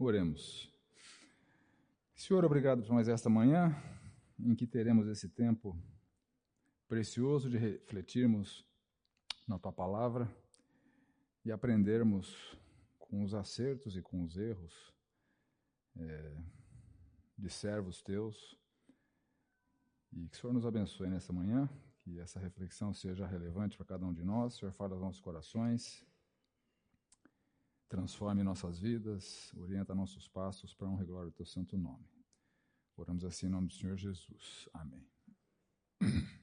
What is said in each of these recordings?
Oremos. Senhor, obrigado por mais esta manhã em que teremos esse tempo precioso de refletirmos na tua palavra e aprendermos com os acertos e com os erros é, de servos teus. E que o Senhor nos abençoe nessa manhã, que essa reflexão seja relevante para cada um de nós. O Senhor fala aos nossos corações transforme nossas vidas, orienta nossos passos para um glória do teu santo nome. Oramos assim em nome do Senhor Jesus. Amém.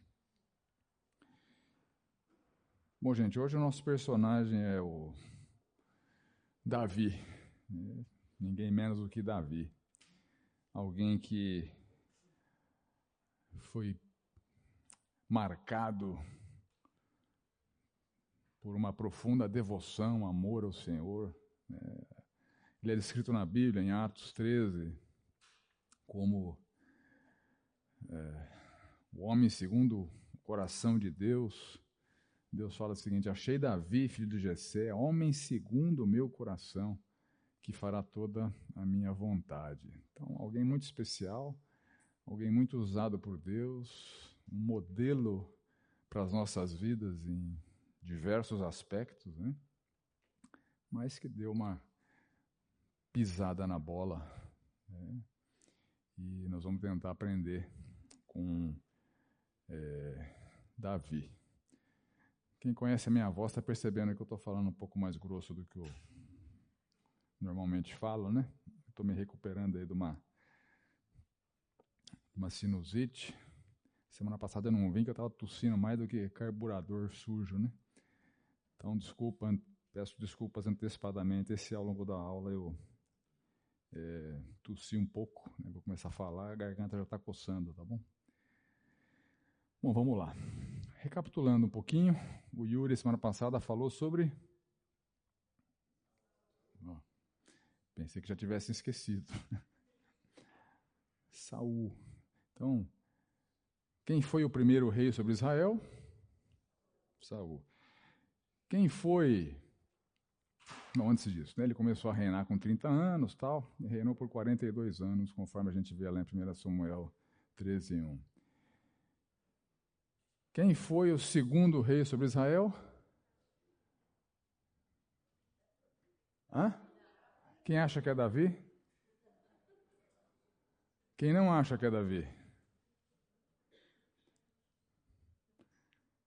Bom, gente, hoje o nosso personagem é o Davi. Né? Ninguém menos do que Davi. Alguém que foi marcado por uma profunda devoção, amor ao Senhor. É, ele é descrito na Bíblia, em Atos 13, como é, o homem segundo o coração de Deus. Deus fala o seguinte: Achei Davi, filho de Jessé, homem segundo o meu coração, que fará toda a minha vontade. Então, alguém muito especial, alguém muito usado por Deus, um modelo para as nossas vidas em diversos aspectos, né? mas que deu uma pisada na bola. Né? E nós vamos tentar aprender com é, Davi. Quem conhece a minha voz está percebendo que eu estou falando um pouco mais grosso do que eu normalmente falo, né? Estou me recuperando aí de uma, uma sinusite. Semana passada eu não vim que eu estava tossindo mais do que carburador sujo, né? Então, desculpa, peço desculpas antecipadamente se ao longo da aula eu é, tossi um pouco, né? vou começar a falar, a garganta já está coçando, tá bom? Bom, vamos lá. Recapitulando um pouquinho, o Yuri semana passada falou sobre. Oh, pensei que já tivesse esquecido. Saul. Então, quem foi o primeiro rei sobre Israel? Saul. Quem foi. Não, antes disso, né? ele começou a reinar com 30 anos, tal, e reinou por 42 anos, conforme a gente vê lá em 1 Samuel 13, 1. Quem foi o segundo rei sobre Israel? Hã? Quem acha que é Davi? Quem não acha que é Davi?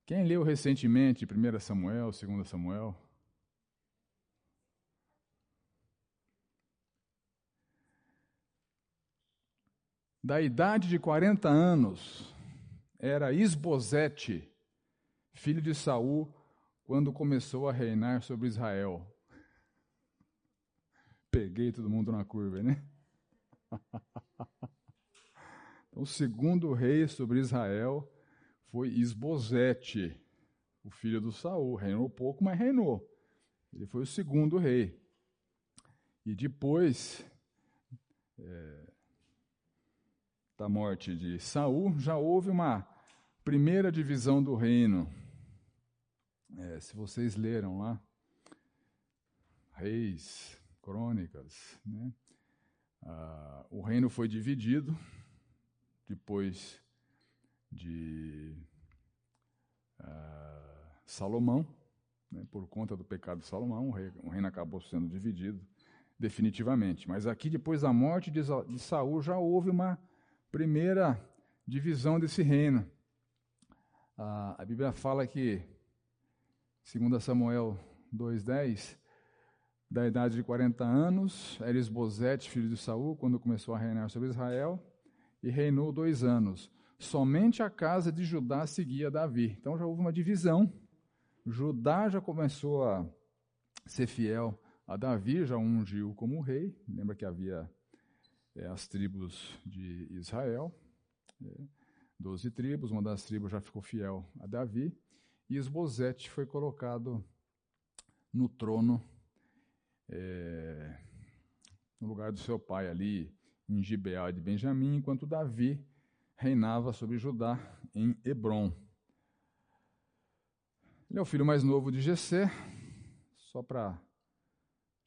Quem leu recentemente 1 Samuel, 2 Samuel? Da idade de 40 anos, era Isbosete, filho de Saul, quando começou a reinar sobre Israel. Peguei todo mundo na curva, né? Então, o segundo rei sobre Israel foi Isbosete, o filho do Saul. Reinou pouco, mas reinou. Ele foi o segundo rei. E depois é, da morte de Saul, já houve uma primeira divisão do reino. É, se vocês leram lá, Reis, Crônicas, né? Ah, o reino foi dividido depois de uh, Salomão, né, por conta do pecado de Salomão, o reino, o reino acabou sendo dividido definitivamente. Mas aqui, depois da morte de, de Saul, já houve uma primeira divisão desse reino. Uh, a Bíblia fala que, segundo Samuel 2,10, da idade de 40 anos, era Esbozete, filho de Saul, quando começou a reinar sobre Israel, e reinou dois anos somente a casa de Judá seguia Davi. Então já houve uma divisão. Judá já começou a ser fiel a Davi, já ungiu como rei. Lembra que havia é, as tribos de Israel, é, doze tribos, uma das tribos já ficou fiel a Davi. E Esbozete foi colocado no trono, é, no lugar do seu pai ali, em Gibeá de Benjamim, enquanto Davi reinava sobre Judá em Hebron. Ele é o filho mais novo de Jessé, só para a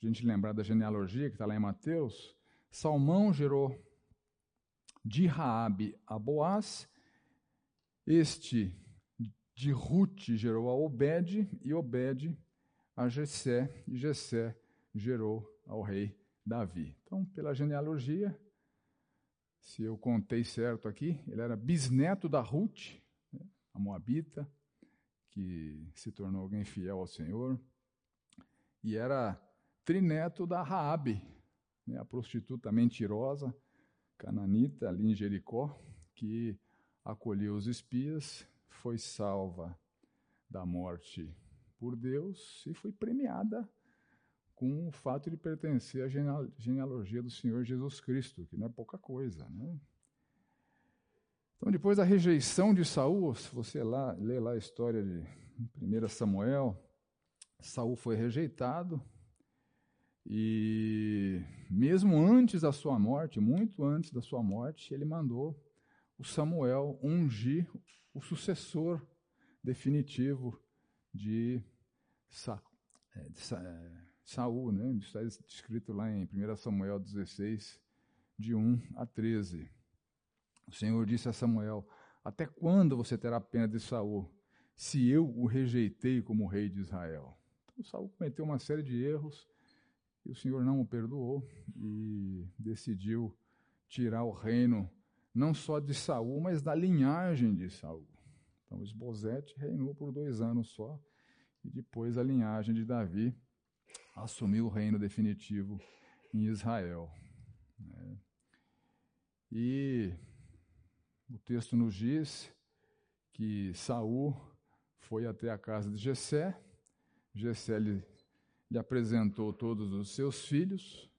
gente lembrar da genealogia que está lá em Mateus, Salmão gerou de Raabe a Boaz, este de Ruth gerou a Obed, e Obed a Jessé, e Jessé gerou ao rei Davi. Então, pela genealogia, se eu contei certo aqui, ele era bisneto da Ruth, né, a Moabita, que se tornou alguém fiel ao Senhor, e era trineto da Raabe, né, a prostituta mentirosa, cananita ali em Jericó, que acolheu os espias, foi salva da morte por Deus e foi premiada com o fato de pertencer à genealogia do Senhor Jesus Cristo, que não é pouca coisa, né? Então, depois da rejeição de Saul, se você lá, lê lá a história de 1 Samuel, Saul foi rejeitado, e mesmo antes da sua morte, muito antes da sua morte, ele mandou o Samuel ungir o sucessor definitivo de, Sa, é, é, Saul, né? está escrito lá em 1 Samuel 16, de 1 a 13. O Senhor disse a Samuel: Até quando você terá pena de Saul, se eu o rejeitei como rei de Israel? Então Saul cometeu uma série de erros e o Senhor não o perdoou e decidiu tirar o reino não só de Saul, mas da linhagem de Saul. Então Esbozete reinou por dois anos só e depois a linhagem de Davi assumiu o reino definitivo em Israel. Né? E o texto nos diz que Saul foi até a casa de Jessé, Jessé lhe lhe apresentou todos os seus filhos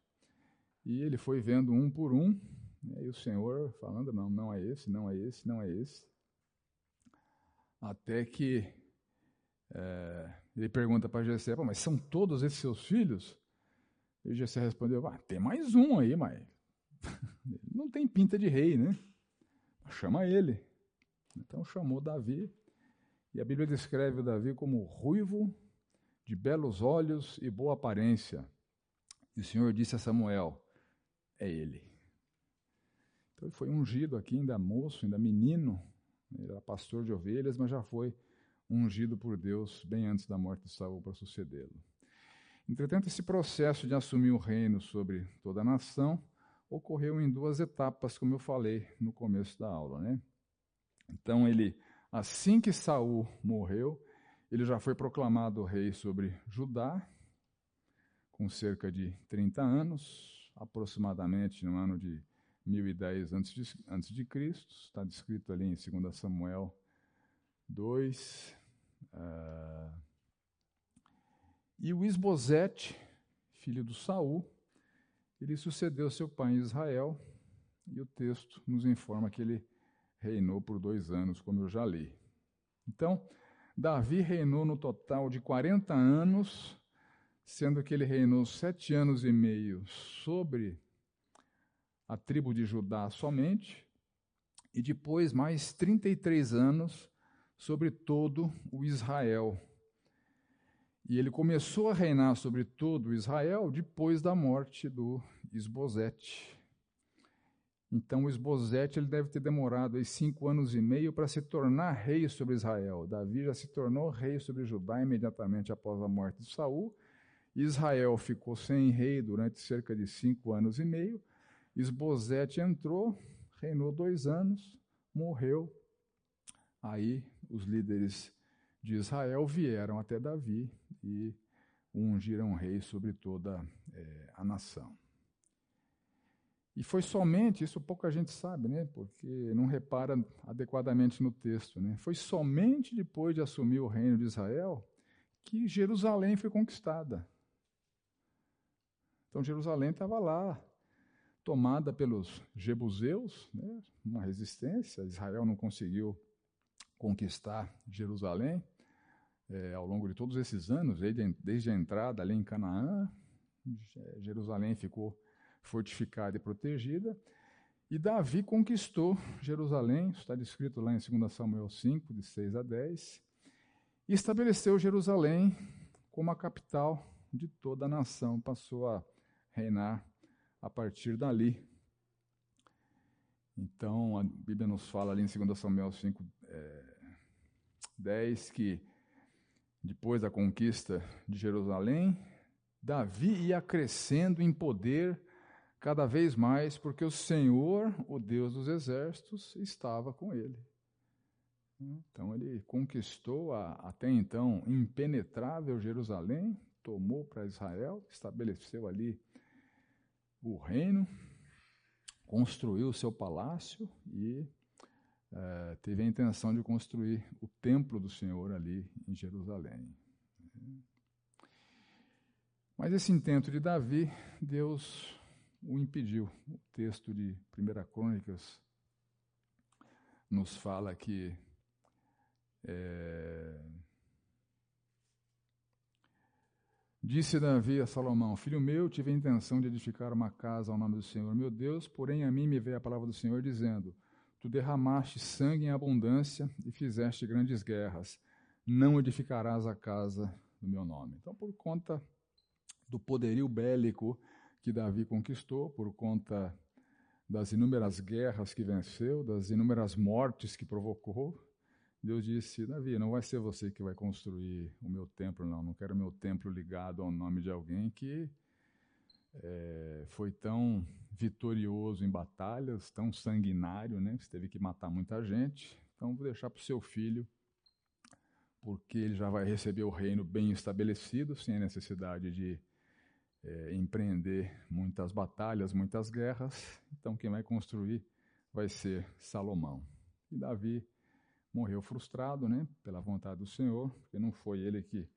e ele foi vendo um por um, né, e o Senhor falando: não, não é esse, não é esse, não é esse. Até que é, ele pergunta para Jessé: mas são todos esses seus filhos? E Jessé respondeu: ah, tem mais um aí, mas não tem pinta de rei, né? Chama ele. Então chamou Davi, e a Bíblia descreve o Davi como ruivo de belos olhos e boa aparência. E o Senhor disse a Samuel: É ele. Então ele foi ungido aqui, ainda moço, ainda menino. Ele era pastor de ovelhas, mas já foi ungido por Deus bem antes da morte de Saul para sucedê-lo. Entretanto, esse processo de assumir o reino sobre toda a nação ocorreu em duas etapas, como eu falei no começo da aula, né? Então ele, assim que Saul morreu, ele já foi proclamado rei sobre Judá, com cerca de 30 anos, aproximadamente no ano de 1010 antes de, antes de Cristo. Está descrito ali em 2 Samuel 2. Ah, e o Isbosete, filho do Saul, ele sucedeu seu pai em Israel, e o texto nos informa que ele reinou por dois anos, como eu já li. Então, Davi reinou no total de 40 anos, sendo que ele reinou sete anos e meio sobre a tribo de Judá somente, e depois mais 33 anos sobre todo o Israel. E ele começou a reinar sobre todo o Israel depois da morte do Esbozete. Então, o Esbozete ele deve ter demorado aí cinco anos e meio para se tornar rei sobre Israel. Davi já se tornou rei sobre Judá imediatamente após a morte de Saul. Israel ficou sem rei durante cerca de cinco anos e meio. Esbozete entrou, reinou dois anos, morreu. Aí os líderes de Israel vieram até Davi e ungiram rei sobre toda é, a nação. E foi somente, isso pouca gente sabe, né, porque não repara adequadamente no texto, né, foi somente depois de assumir o reino de Israel que Jerusalém foi conquistada. Então Jerusalém estava lá, tomada pelos jebuseus, né, uma resistência, Israel não conseguiu conquistar Jerusalém é, ao longo de todos esses anos, desde, a entrada ali em Canaã, Jerusalém ficou fortificada e protegida. E Davi conquistou Jerusalém, está descrito lá em 2 Samuel 5, de 6 a 10, e estabeleceu Jerusalém como a capital de toda a nação, passou a reinar a partir dali. Então, a Bíblia nos fala ali em 2 Samuel 5, é, 10 que depois da conquista de Jerusalém, Davi ia crescendo em poder cada vez mais, porque o Senhor, o Deus dos exércitos, estava com ele. Então ele conquistou a até então impenetrável Jerusalém, tomou para Israel, estabeleceu ali o reino, construiu o seu palácio e uh, teve a intenção de construir o templo do Senhor ali em Jerusalém. Mas esse intento de Davi, Deus o impediu. O texto de 1 Crônicas nos fala que é, Disse Davi a Salomão: Filho meu, tive a intenção de edificar uma casa ao nome do Senhor meu Deus, porém a mim me veio a palavra do Senhor dizendo: Tu derramaste sangue em abundância e fizeste grandes guerras. Não edificarás a casa do meu nome. Então, por conta do poderio bélico que Davi conquistou, por conta das inúmeras guerras que venceu, das inúmeras mortes que provocou, Deus disse: Davi, não vai ser você que vai construir o meu templo, não. Não quero meu templo ligado ao nome de alguém que é, foi tão vitorioso em batalhas, tão sanguinário, né? Você teve que matar muita gente. Então vou deixar para o seu filho, porque ele já vai receber o reino bem estabelecido, sem a necessidade de é, empreender muitas batalhas, muitas guerras. Então quem vai construir vai ser Salomão. E Davi morreu frustrado, né, pela vontade do Senhor, porque não foi ele que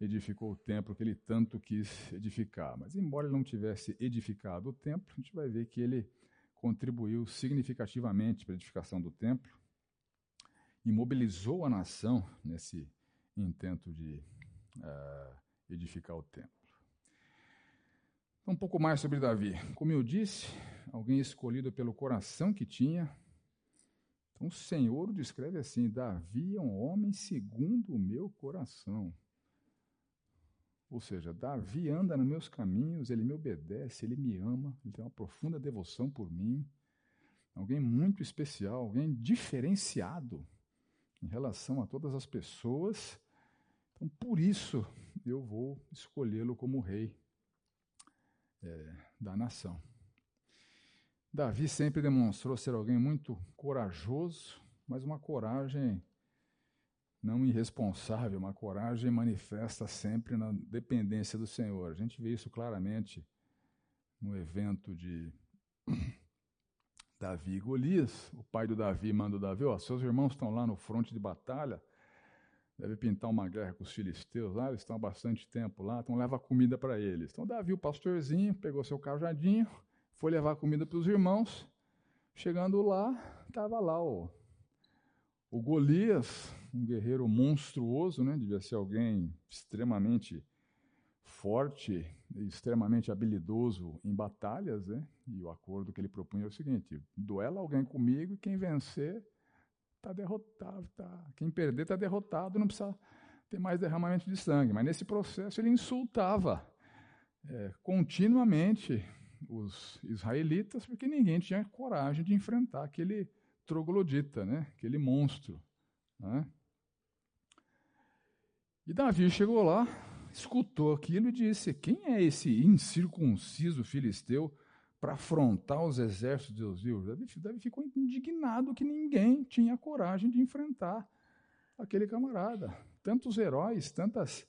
edificou o templo que ele tanto quis edificar. Mas, embora ele não tivesse edificado o templo, a gente vai ver que ele contribuiu significativamente para a edificação do templo e mobilizou a nação nesse intento de uh, edificar o templo. Então, um pouco mais sobre Davi. Como eu disse, alguém escolhido pelo coração que tinha, então o Senhor o descreve assim: Davi é um homem segundo o meu coração. Ou seja, Davi anda nos meus caminhos, ele me obedece, ele me ama, ele tem uma profunda devoção por mim. Alguém muito especial, alguém diferenciado em relação a todas as pessoas. Então, por isso, eu vou escolhê-lo como rei é, da nação. Davi sempre demonstrou ser alguém muito corajoso, mas uma coragem não irresponsável, uma coragem manifesta sempre na dependência do Senhor. A gente vê isso claramente no evento de Davi e Golias. O pai do Davi manda o Davi, ó, seus irmãos estão lá no fronte de batalha, deve pintar uma guerra com os filisteus lá, eles estão há bastante tempo lá, então leva comida para eles. Então Davi, o pastorzinho, pegou seu cajadinho, foi levar comida para os irmãos. Chegando lá, estava lá o, o Golias, um guerreiro monstruoso, né? devia ser alguém extremamente forte, extremamente habilidoso em batalhas, né? e o acordo que ele propunha é o seguinte: duela alguém comigo e quem vencer está derrotado, tá, quem perder está derrotado, não precisa ter mais derramamento de sangue. Mas nesse processo ele insultava é, continuamente os israelitas, porque ninguém tinha coragem de enfrentar aquele troglodita, né? aquele monstro. Né? E Davi chegou lá, escutou aquilo e disse: Quem é esse incircunciso filisteu para afrontar os exércitos de Deus? Davi, Davi ficou indignado que ninguém tinha coragem de enfrentar aquele camarada. Tantos heróis, tantas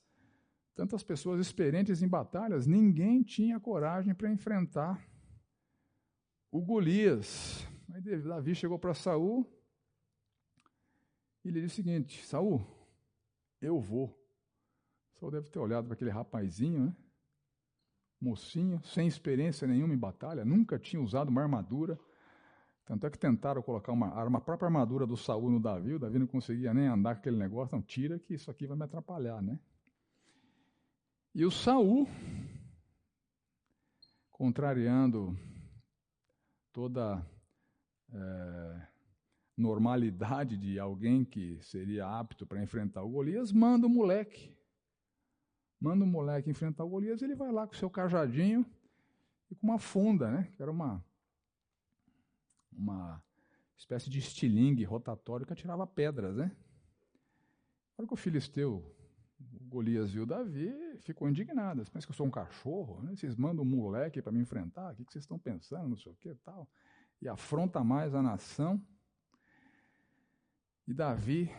tantas pessoas experientes em batalhas, ninguém tinha coragem para enfrentar o Golias. Aí Davi chegou para Saul e lhe disse o seguinte: Saul, eu vou. Saul deve ter olhado para aquele rapazinho, né? Mocinho, sem experiência nenhuma em batalha, nunca tinha usado uma armadura. Tanto é que tentaram colocar uma, uma própria armadura do Saul no Davi, o Davi não conseguia nem andar com aquele negócio, não, tira que isso aqui vai me atrapalhar, né? E o Saul, contrariando toda é, normalidade de alguém que seria apto para enfrentar o Golias, manda o moleque manda o moleque enfrentar o Golias, ele vai lá com o seu cajadinho e com uma funda, né? Que era uma, uma espécie de estilingue rotatório que atirava pedras, né? Na que o filisteu, o Golias viu Davi, ficou indignado. Pensa que eu sou um cachorro? Né? Vocês mandam um moleque para me enfrentar? O que vocês estão pensando? Não sei o que tal. E afronta mais a nação. E Davi,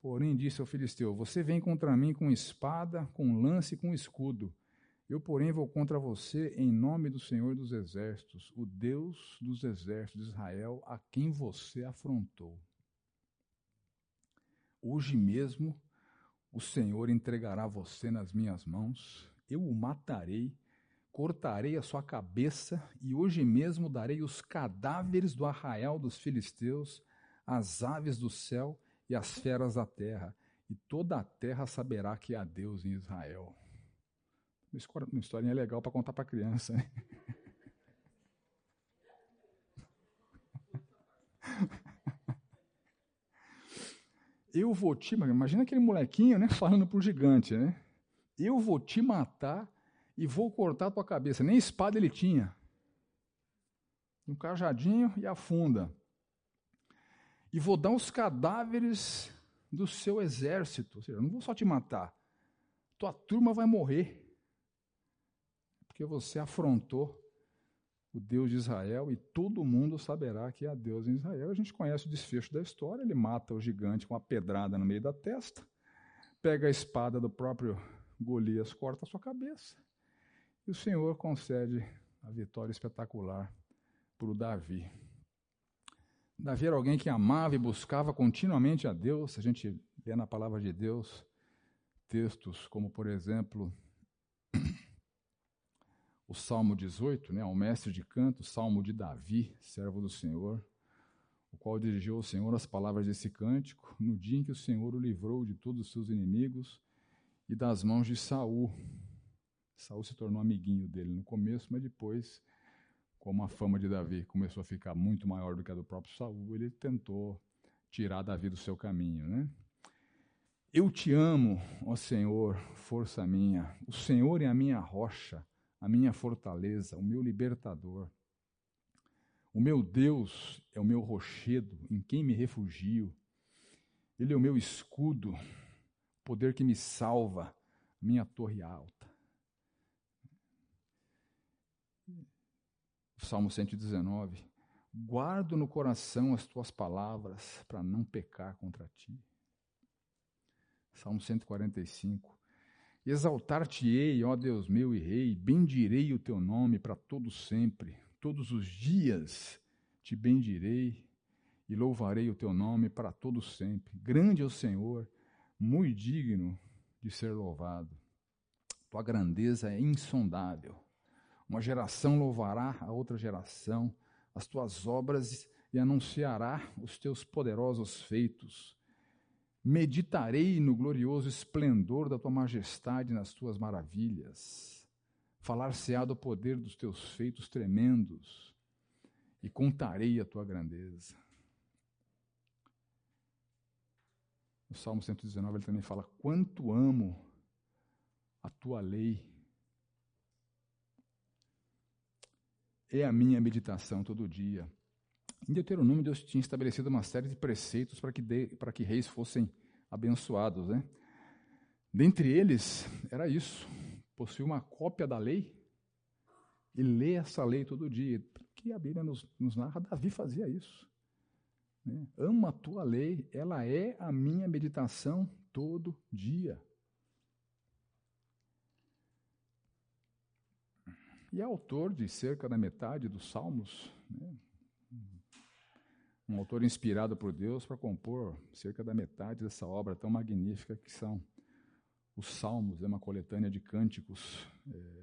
porém, disse ao filisteu: Você vem contra mim com espada, com lance e com escudo. Eu, porém, vou contra você em nome do Senhor dos Exércitos, o Deus dos Exércitos de Israel, a quem você afrontou. Hoje mesmo o Senhor entregará você nas minhas mãos, eu o matarei, cortarei a sua cabeça, e hoje mesmo darei os cadáveres do arraial dos filisteus, as aves do céu e as feras da terra, e toda a terra saberá que há Deus em Israel. Uma historinha legal para contar para criança. Eu vou te. Imagina aquele molequinho, né? Falando pro gigante, né? Eu vou te matar e vou cortar tua cabeça. Nem espada ele tinha. Um cajadinho e afunda. E vou dar os cadáveres do seu exército. Ou seja, eu não vou só te matar. Tua turma vai morrer. Porque você afrontou o Deus de Israel, e todo mundo saberá que há Deus em Israel. A gente conhece o desfecho da história: ele mata o gigante com uma pedrada no meio da testa, pega a espada do próprio Golias, corta a sua cabeça, e o Senhor concede a vitória espetacular para o Davi. Davi era alguém que amava e buscava continuamente a Deus. A gente vê na palavra de Deus textos como, por exemplo, o Salmo 18, né, ao mestre de canto, Salmo de Davi, servo do Senhor, o qual dirigiu ao Senhor as palavras desse cântico no dia em que o Senhor o livrou de todos os seus inimigos e das mãos de Saul. Saul se tornou amiguinho dele no começo, mas depois, como a fama de Davi começou a ficar muito maior do que a do próprio Saul, ele tentou tirar Davi do seu caminho, né? Eu te amo, ó Senhor, força minha. O Senhor é a minha rocha a minha fortaleza, o meu libertador. O meu Deus é o meu rochedo, em quem me refugio. Ele é o meu escudo, poder que me salva, minha torre alta. Salmo 119. Guardo no coração as tuas palavras para não pecar contra ti. Salmo 145. Exaltar-te-ei, ó Deus meu e Rei, bendirei o teu nome para todo sempre. Todos os dias te bendirei e louvarei o teu nome para todo sempre. Grande é o Senhor, muito digno de ser louvado. Tua grandeza é insondável. Uma geração louvará a outra geração as tuas obras e anunciará os teus poderosos feitos. Meditarei no glorioso esplendor da tua majestade nas tuas maravilhas. Falar-se-á do poder dos teus feitos tremendos e contarei a tua grandeza. No Salmo 119 ele também fala: Quanto amo a tua lei. É a minha meditação todo dia. Em Deuteronômio, Deus tinha estabelecido uma série de preceitos para que, de, para que reis fossem abençoados. Né? Dentre eles, era isso: possuir uma cópia da lei e ler essa lei todo dia. Que a Bíblia nos, nos narra, Davi fazia isso. Né? Ama a tua lei, ela é a minha meditação todo dia. E é autor de cerca da metade dos Salmos, né? um autor inspirado por Deus para compor cerca da metade dessa obra tão magnífica que são os Salmos, é uma coletânea de cânticos é,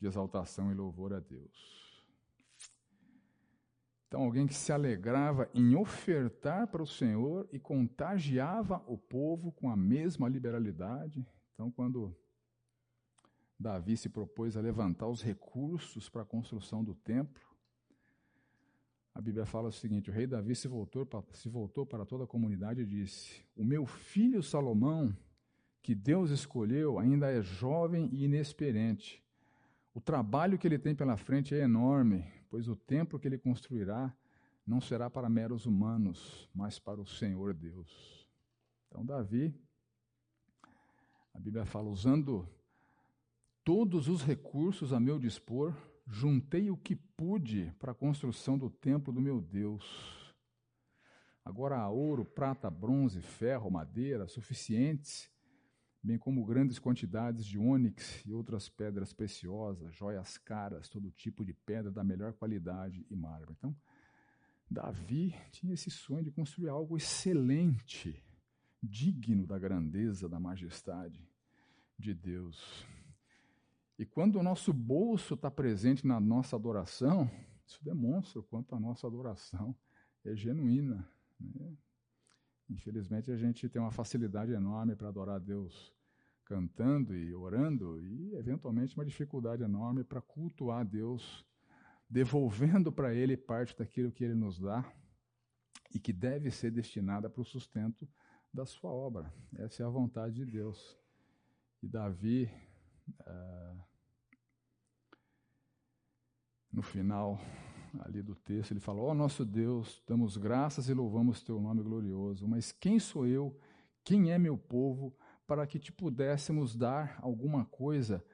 de exaltação e louvor a Deus. Então, alguém que se alegrava em ofertar para o Senhor e contagiava o povo com a mesma liberalidade. Então, quando Davi se propôs a levantar os recursos para a construção do templo, a Bíblia fala o seguinte: o rei Davi se voltou, se voltou para toda a comunidade e disse: O meu filho Salomão que Deus escolheu ainda é jovem e inexperiente. O trabalho que ele tem pela frente é enorme, pois o templo que ele construirá não será para meros humanos, mas para o Senhor Deus. Então, Davi, a Bíblia fala, usando todos os recursos a meu dispor, juntei o que pude para a construção do templo do meu Deus. Agora há ouro, prata, bronze, ferro, madeira suficientes bem como grandes quantidades de ônix e outras pedras preciosas, joias caras, todo tipo de pedra da melhor qualidade e mármore. Então, Davi tinha esse sonho de construir algo excelente, digno da grandeza, da majestade de Deus. E quando o nosso bolso está presente na nossa adoração, isso demonstra o quanto a nossa adoração é genuína. Né? Infelizmente, a gente tem uma facilidade enorme para adorar a Deus cantando e orando, e eventualmente uma dificuldade enorme para cultuar a Deus, devolvendo para Ele parte daquilo que Ele nos dá e que deve ser destinada para o sustento da Sua obra. Essa é a vontade de Deus. E Davi, uh, no final ali do texto, ele fala: Ó oh, nosso Deus, damos graças e louvamos teu nome glorioso, mas quem sou eu? Quem é meu povo para que te pudéssemos dar alguma coisa?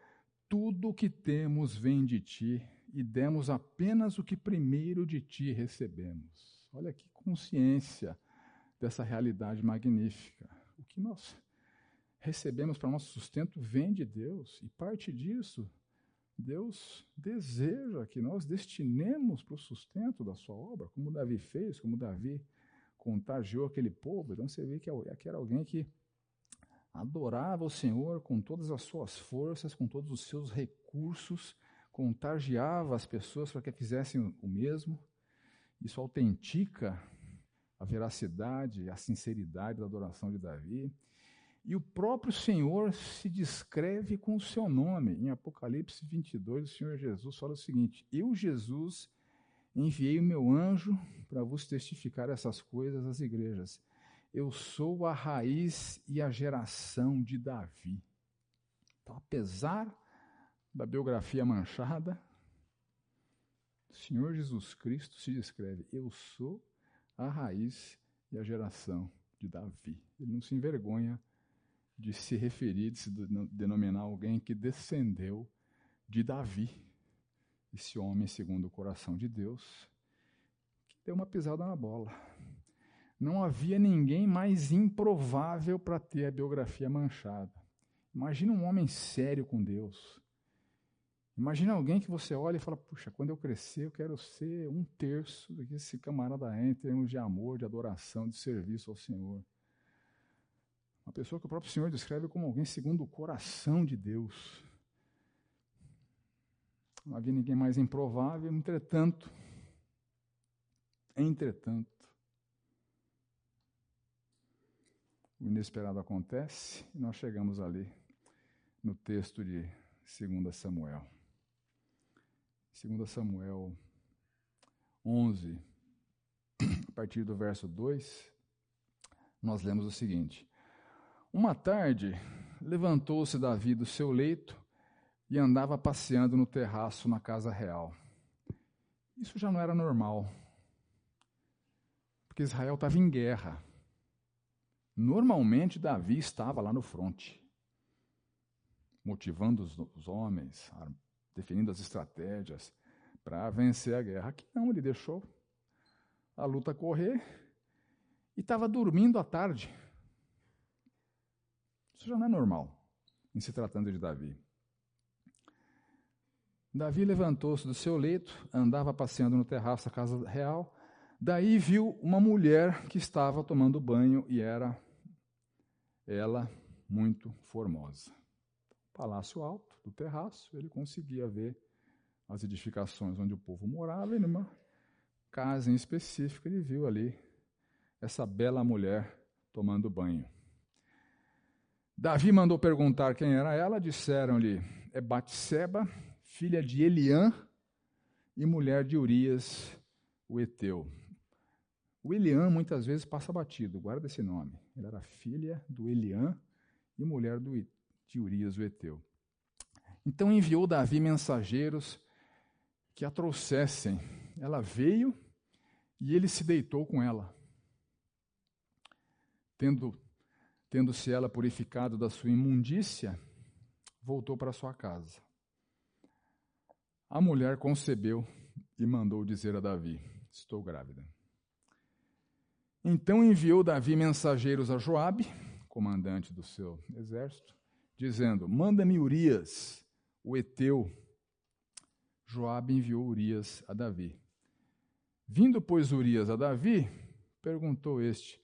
Tudo o que temos vem de ti e demos apenas o que primeiro de ti recebemos. Olha que consciência dessa realidade magnífica. O que nós recebemos para nosso sustento vem de Deus e parte disso Deus deseja que nós destinemos para o sustento da sua obra, como Davi fez, como Davi contagiou aquele povo. Então você vê que aqui era alguém que adorava o Senhor com todas as suas forças, com todos os seus recursos, contagiava as pessoas para que fizessem o mesmo. Isso autentica a veracidade, a sinceridade da adoração de Davi. E o próprio Senhor se descreve com o seu nome. Em Apocalipse 22, o Senhor Jesus fala o seguinte: Eu, Jesus, enviei o meu anjo para vos testificar essas coisas às igrejas. Eu sou a raiz e a geração de Davi. Então, apesar da biografia manchada, o Senhor Jesus Cristo se descreve: Eu sou a raiz e a geração de Davi. Ele não se envergonha de se referir, de se denominar alguém que descendeu de Davi, esse homem segundo o coração de Deus, que deu uma pisada na bola. Não havia ninguém mais improvável para ter a biografia manchada. Imagina um homem sério com Deus. Imagina alguém que você olha e fala: Puxa, quando eu crescer, eu quero ser um terço do que esse camarada é em termos de amor, de adoração, de serviço ao Senhor. Uma pessoa que o próprio Senhor descreve como alguém segundo o coração de Deus. Não havia ninguém mais improvável, entretanto, entretanto, o inesperado acontece e nós chegamos ali no texto de 2 Samuel. 2 Samuel 11, a partir do verso 2, nós lemos o seguinte: uma tarde, levantou-se Davi do seu leito e andava passeando no terraço na casa real. Isso já não era normal, porque Israel estava em guerra. Normalmente, Davi estava lá no fronte, motivando os, homens, definindo as estratégias para vencer a guerra. Aqui não, ele deixou a luta correr e estava dormindo à tarde. Isso já não é normal em se tratando de Davi. Davi levantou-se do seu leito, andava passeando no terraço da casa real. Daí viu uma mulher que estava tomando banho e era ela muito formosa. Palácio alto do terraço, ele conseguia ver as edificações onde o povo morava e numa casa em específico ele viu ali essa bela mulher tomando banho. Davi mandou perguntar quem era ela, disseram-lhe: é Batseba, filha de Eliã e mulher de Urias, o Eteu. O Eliã muitas vezes passa batido, guarda esse nome. Ela era filha do Eliã e mulher do, de Urias o Eteu. Então enviou Davi mensageiros que a trouxessem. Ela veio e ele se deitou com ela. Tendo tendo-se ela purificado da sua imundícia, voltou para sua casa. A mulher concebeu e mandou dizer a Davi: Estou grávida. Então enviou Davi mensageiros a Joabe, comandante do seu exército, dizendo: Manda-me Urias, o heteu. Joabe enviou Urias a Davi. Vindo, pois, Urias a Davi, perguntou este: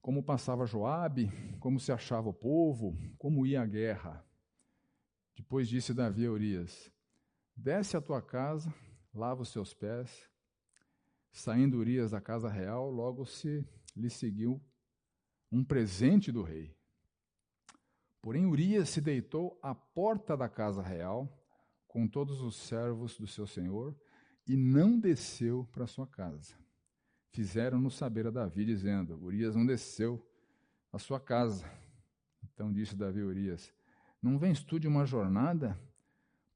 Como passava Joabe, como se achava o povo, como ia a guerra? Depois disse Davi a Urias: Desce à tua casa, lava os seus pés. Saindo Urias da casa real, logo se lhe seguiu um presente do rei. Porém, Urias se deitou à porta da casa real, com todos os servos do seu senhor, e não desceu para sua casa. Fizeram-no saber a Davi, dizendo: Urias não desceu à sua casa. Então disse Davi a Urias: Não vens tu de uma jornada?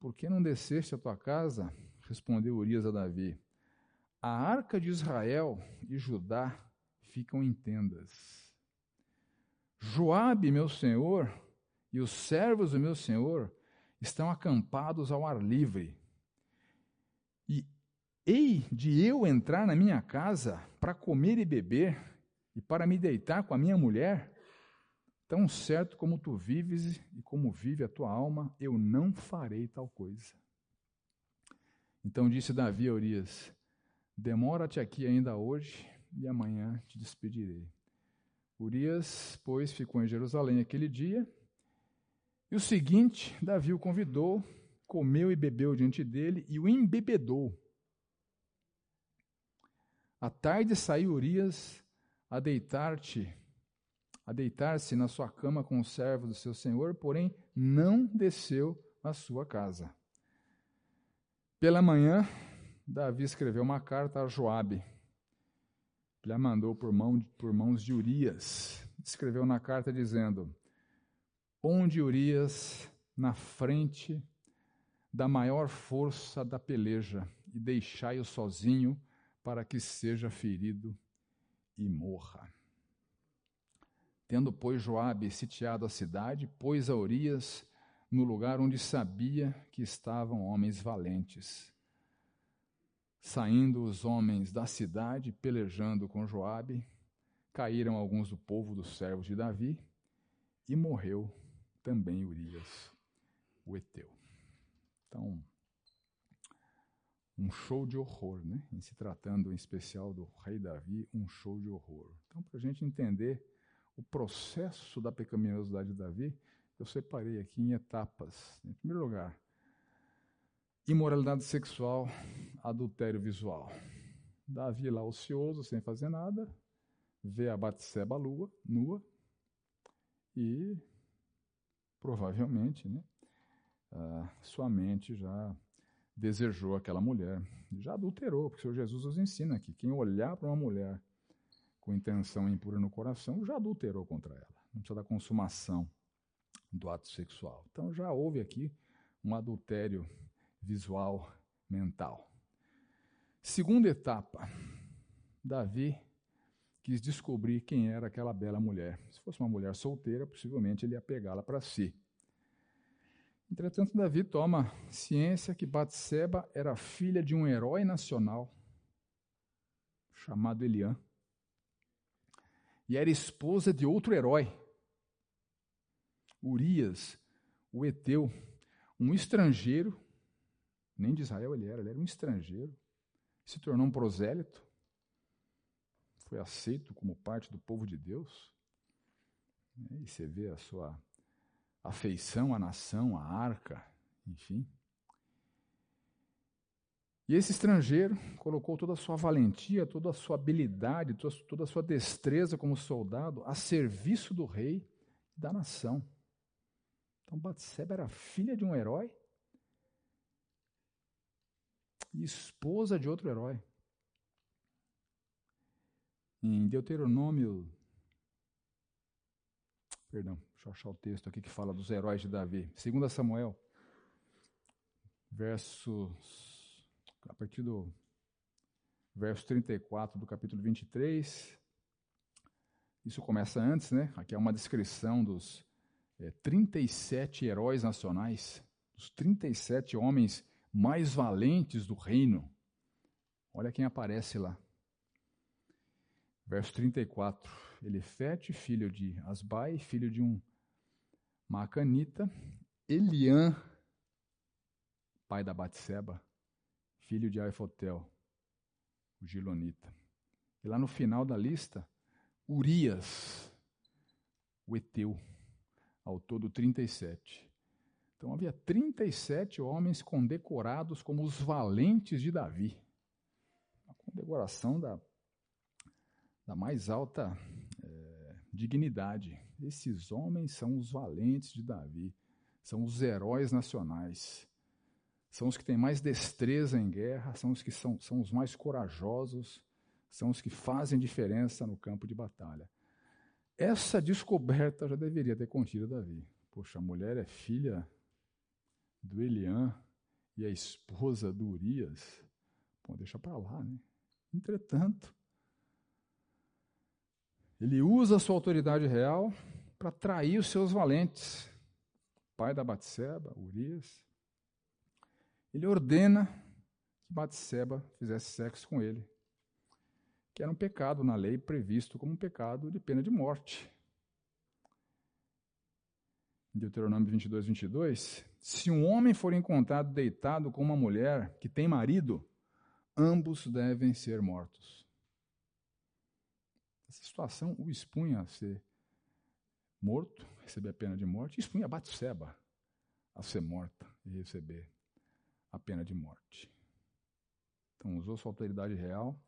Por que não desceste à tua casa? Respondeu Urias a Davi: A arca de Israel e Judá ficam em tendas. Joabe, meu senhor, e os servos do meu senhor estão acampados ao ar livre. E hei de eu entrar na minha casa para comer e beber e para me deitar com a minha mulher? Tão certo como tu vives e como vive a tua alma, eu não farei tal coisa. Então disse Davi a Urias: Demora-te aqui ainda hoje, e amanhã te despedirei. Urias, pois, ficou em Jerusalém aquele dia. E o seguinte, Davi o convidou, comeu e bebeu diante dele e o embebedou. À tarde saiu Urias a deitar-te, a deitar-se na sua cama com o servo do seu senhor, porém não desceu à sua casa. Pela manhã, Davi escreveu uma carta a Joabe. Ele a mandou por, mão, por mãos de Urias. Escreveu na carta dizendo: Ponde Urias na frente da maior força da peleja e deixai-o sozinho para que seja ferido e morra. Tendo, pois, Joabe sitiado a cidade, pôs a Urias no lugar onde sabia que estavam homens valentes. Saindo os homens da cidade, pelejando com Joabe, caíram alguns do povo dos servos de Davi, e morreu também Urias, o Eteu. Então, um show de horror, né? Em se tratando em especial do rei Davi, um show de horror. Então, para a gente entender o processo da pecaminosidade de Davi, eu separei aqui em etapas. Em primeiro lugar, imoralidade sexual, adultério visual. Davi lá ocioso, sem fazer nada, vê a Batseba lua, nua, e provavelmente, né, sua mente já desejou aquela mulher, já adulterou, porque o Senhor Jesus nos ensina que quem olhar para uma mulher com intenção impura no coração já adulterou contra ela. Não precisa da consumação do ato sexual. Então já houve aqui um adultério visual mental. Segunda etapa, Davi quis descobrir quem era aquela bela mulher. Se fosse uma mulher solteira, possivelmente ele ia pegá-la para si. Entretanto, Davi toma ciência que Batseba era filha de um herói nacional chamado Eliã e era esposa de outro herói Urias, o Eteu, um estrangeiro, nem de Israel ele era, ele era um estrangeiro, se tornou um prosélito, foi aceito como parte do povo de Deus. Né, e você vê a sua afeição à nação, à arca, enfim. E esse estrangeiro colocou toda a sua valentia, toda a sua habilidade, toda a sua destreza como soldado a serviço do rei e da nação. Então Batseba era filha de um herói e esposa de outro herói. Em Deuteronômio, Perdão, deixa eu achar o texto aqui que fala dos heróis de Davi. 2 Samuel, versos. A partir do verso 34 do capítulo 23. Isso começa antes, né? Aqui é uma descrição dos é, 37 heróis nacionais, dos 37 homens mais valentes do reino. Olha quem aparece lá. Verso 34. Elifete, filho de Asbai, filho de um Macanita. Eliã, pai da Batseba, filho de Aifotel, o Gilonita. E lá no final da lista, Urias, o Eteu, ao todo 37. Então havia 37 homens condecorados como os valentes de Davi. Uma condecoração da, da mais alta é, dignidade. Esses homens são os valentes de Davi, são os heróis nacionais, são os que têm mais destreza em guerra, são os que são, são os mais corajosos, são os que fazem diferença no campo de batalha. Essa descoberta já deveria ter contido Davi. Poxa, a mulher é filha do Eliã e a esposa do Urias. Bom, deixa para lá, né? Entretanto, ele usa a sua autoridade real para trair os seus valentes. Pai da Batseba, Urias. Ele ordena que Batseba fizesse sexo com ele, que era um pecado na lei previsto como um pecado de pena de morte. Deuteronômio 22, 22, se um homem for encontrado deitado com uma mulher que tem marido, ambos devem ser mortos. Essa situação o expunha a ser morto, receber a pena de morte, expunha a Batseba a ser morta e receber a pena de morte. Então usou sua autoridade real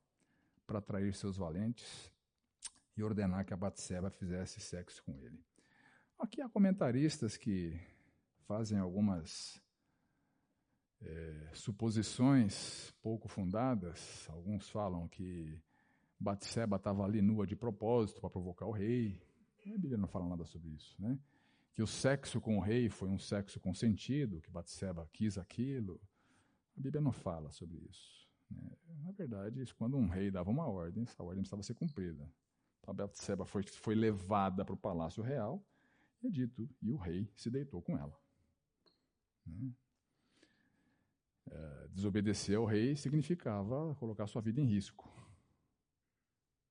para atrair seus valentes e ordenar que a Batseba fizesse sexo com ele. Aqui há comentaristas que fazem algumas é, suposições pouco fundadas. Alguns falam que Batseba estava ali nua de propósito para provocar o rei. A Bíblia não fala nada sobre isso, né? Que o sexo com o rei foi um sexo consentido, que Batseba quis aquilo. A Bíblia não fala sobre isso. Né? Na verdade, quando um rei dava uma ordem, essa ordem precisava ser cumprida. Então, Batseba foi, foi levada para o palácio real é dito, e o rei se deitou com ela. Né? É, desobedecer ao rei significava colocar sua vida em risco.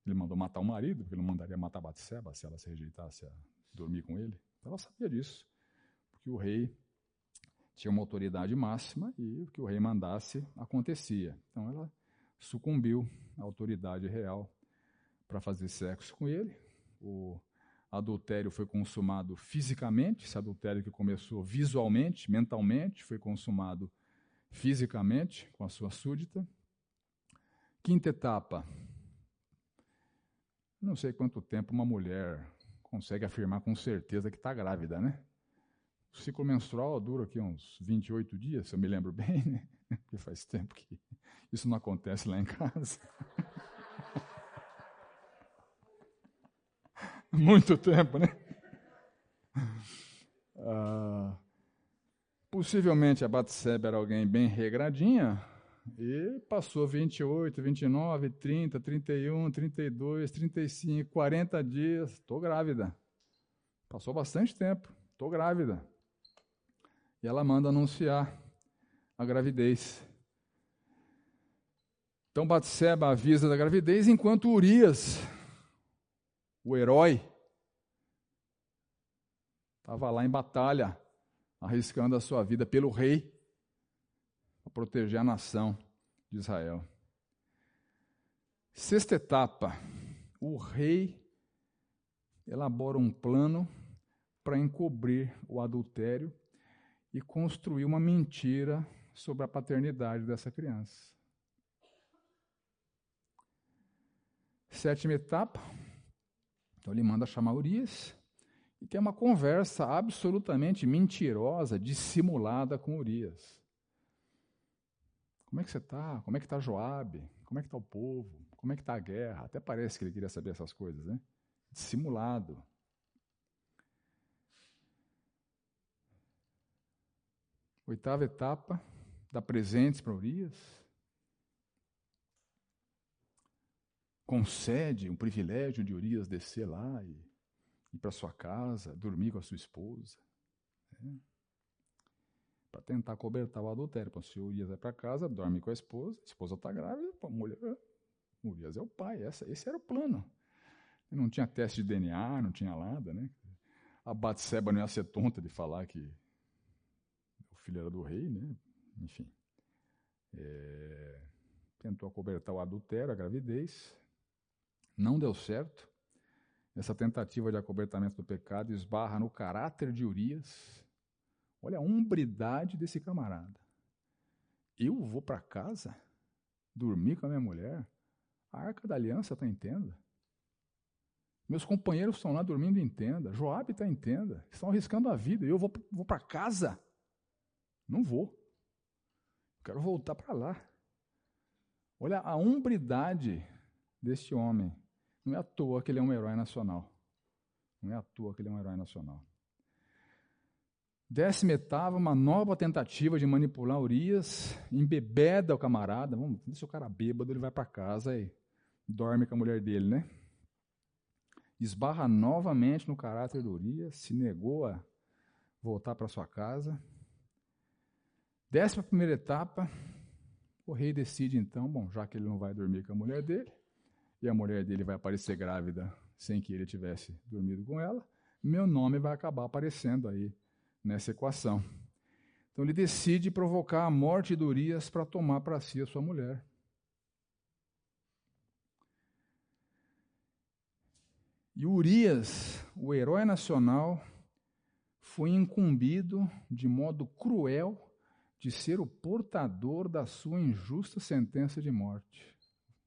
Ele mandou matar o marido, porque ele não mandaria matar Batseba se ela se rejeitasse a dormir com ele. Então ela sabia disso, porque o rei tinha uma autoridade máxima e o que o rei mandasse acontecia. Então ela sucumbiu à autoridade real para fazer sexo com ele. O adultério foi consumado fisicamente, esse adultério que começou visualmente, mentalmente, foi consumado fisicamente com a sua súdita. Quinta etapa. Não sei quanto tempo uma mulher consegue afirmar com certeza que está grávida, né? O ciclo menstrual dura aqui uns 28 dias, se eu me lembro bem, né? Porque faz tempo que isso não acontece lá em casa. Muito tempo, né? Ah, possivelmente a Batseba era alguém bem regradinha e passou 28, 29, 30, 31, 32, 35, 40 dias. Estou grávida. Passou bastante tempo. Estou grávida. E ela manda anunciar a gravidez. Então Batseba avisa da gravidez, enquanto Urias o herói, estava lá em batalha, arriscando a sua vida pelo rei, para proteger a nação de Israel. Sexta etapa: o rei elabora um plano para encobrir o adultério e construir uma mentira sobre a paternidade dessa criança. Sétima etapa: então ele manda chamar Urias e tem uma conversa absolutamente mentirosa, dissimulada com Urias. Como é que você está? Como é que está Joabe? Como é que está o povo? Como é que está a guerra? Até parece que ele queria saber essas coisas, né? Dissimulado. Oitava etapa, dá presentes para Urias. Concede um privilégio de Urias descer lá e ir para sua casa, dormir com a sua esposa. Né? Para tentar cobertar o adultério. Então, se Urias vai para casa, dorme com a esposa, a esposa está grávida, a mulher, Urias é o pai. Essa, esse era o plano. Não tinha teste de DNA, não tinha nada, né? A Batseba não ia ser tonta de falar que o filho era do rei, né? Enfim. É, tentou acobertar o adultério, a gravidez. Não deu certo. Essa tentativa de acobertamento do pecado esbarra no caráter de Urias. Olha a umbridade desse camarada. Eu vou para casa dormir com a minha mulher. A arca da aliança está em tenda. Meus companheiros estão lá dormindo em tenda. Joabe está em tenda. Estão arriscando a vida. Eu vou, vou para casa? Não vou. Quero voltar para lá. Olha a umbridade deste homem. Não é à toa que ele é um herói nacional. Não é à toa que ele é um herói nacional. Décima etapa, uma nova tentativa de manipular Urias, embebeda o camarada. Vamos, se o cara bêbado, ele vai para casa e dorme com a mulher dele, né? esbarra novamente no caráter de Urias, se negou a voltar para sua casa. Décima primeira etapa, o rei decide então, bom, já que ele não vai dormir com a mulher dele, e a mulher dele vai aparecer grávida sem que ele tivesse dormido com ela, meu nome vai acabar aparecendo aí nessa equação. Então ele decide provocar a morte de Urias para tomar para si a sua mulher. E Urias, o herói nacional, foi incumbido de modo cruel de ser o portador da sua injusta sentença de morte.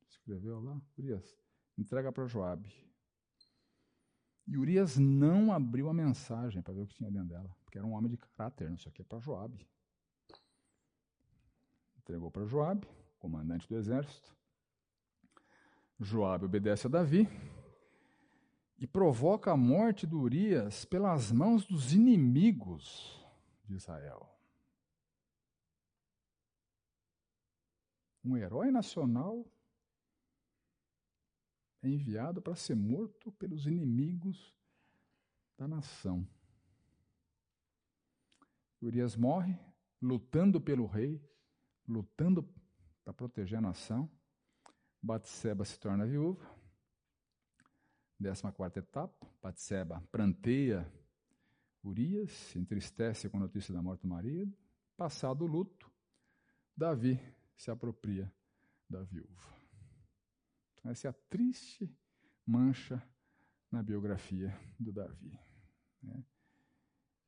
Escreveu lá? Urias, entrega para Joabe. E Urias não abriu a mensagem para ver o que tinha dentro dela, porque era um homem de caráter, isso aqui é para Joabe. Entregou para Joabe, comandante do exército. Joabe obedece a Davi, e provoca a morte de Urias pelas mãos dos inimigos de Israel. Um herói nacional é enviado para ser morto pelos inimigos da nação. Urias morre lutando pelo rei, lutando para proteger a nação. Batseba se torna viúva. Décima quarta etapa, Batseba pranteia Urias, se entristece com a notícia da morte do marido. Passado o luto, Davi se apropria da viúva. Essa é a triste mancha na biografia do Davi. Né?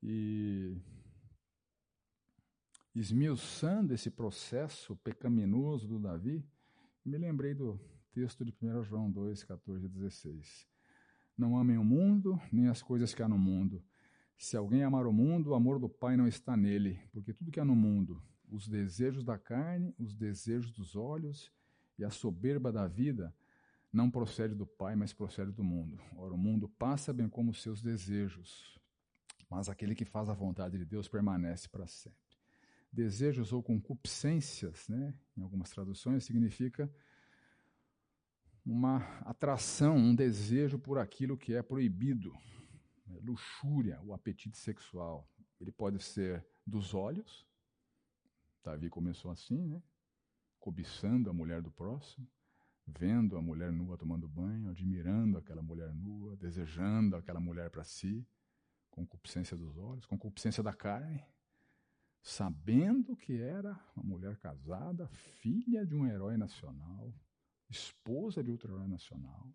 E esmiuçando esse processo pecaminoso do Davi, me lembrei do texto de 1 João 2, 14 e 16. Não amem o mundo, nem as coisas que há no mundo. Se alguém amar o mundo, o amor do Pai não está nele, porque tudo que há no mundo, os desejos da carne, os desejos dos olhos e a soberba da vida, não procede do Pai, mas procede do mundo. Ora, o mundo passa bem como os seus desejos, mas aquele que faz a vontade de Deus permanece para sempre. Desejos ou concupiscências, né, em algumas traduções, significa uma atração, um desejo por aquilo que é proibido. Né? Luxúria, o apetite sexual. Ele pode ser dos olhos. Davi começou assim, né? Cobiçando a mulher do próximo, vendo a mulher nua tomando banho, admirando aquela mulher nua, desejando aquela mulher para si, concupiscência dos olhos, concupiscência da carne, sabendo que era uma mulher casada, filha de um herói nacional, esposa de outro herói nacional,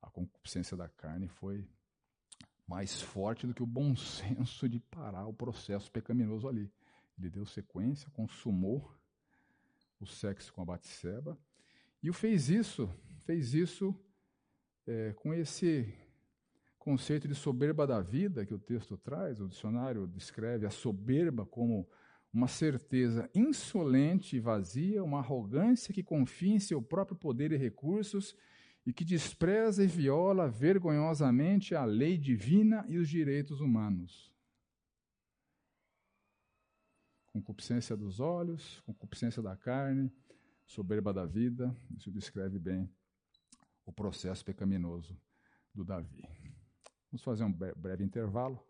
a concupiscência da carne foi mais forte do que o bom senso de parar o processo pecaminoso ali. Ele deu sequência, consumou o sexo com a Batseba e o fez isso, fez isso é, com esse conceito de soberba da vida que o texto traz. O dicionário descreve a soberba como uma certeza insolente e vazia, uma arrogância que confia em seu próprio poder e recursos e que despreza e viola vergonhosamente a lei divina e os direitos humanos. concupiscência dos olhos, concupiscência da carne, soberba da vida. Isso descreve bem o processo pecaminoso do Davi. Vamos fazer um breve intervalo.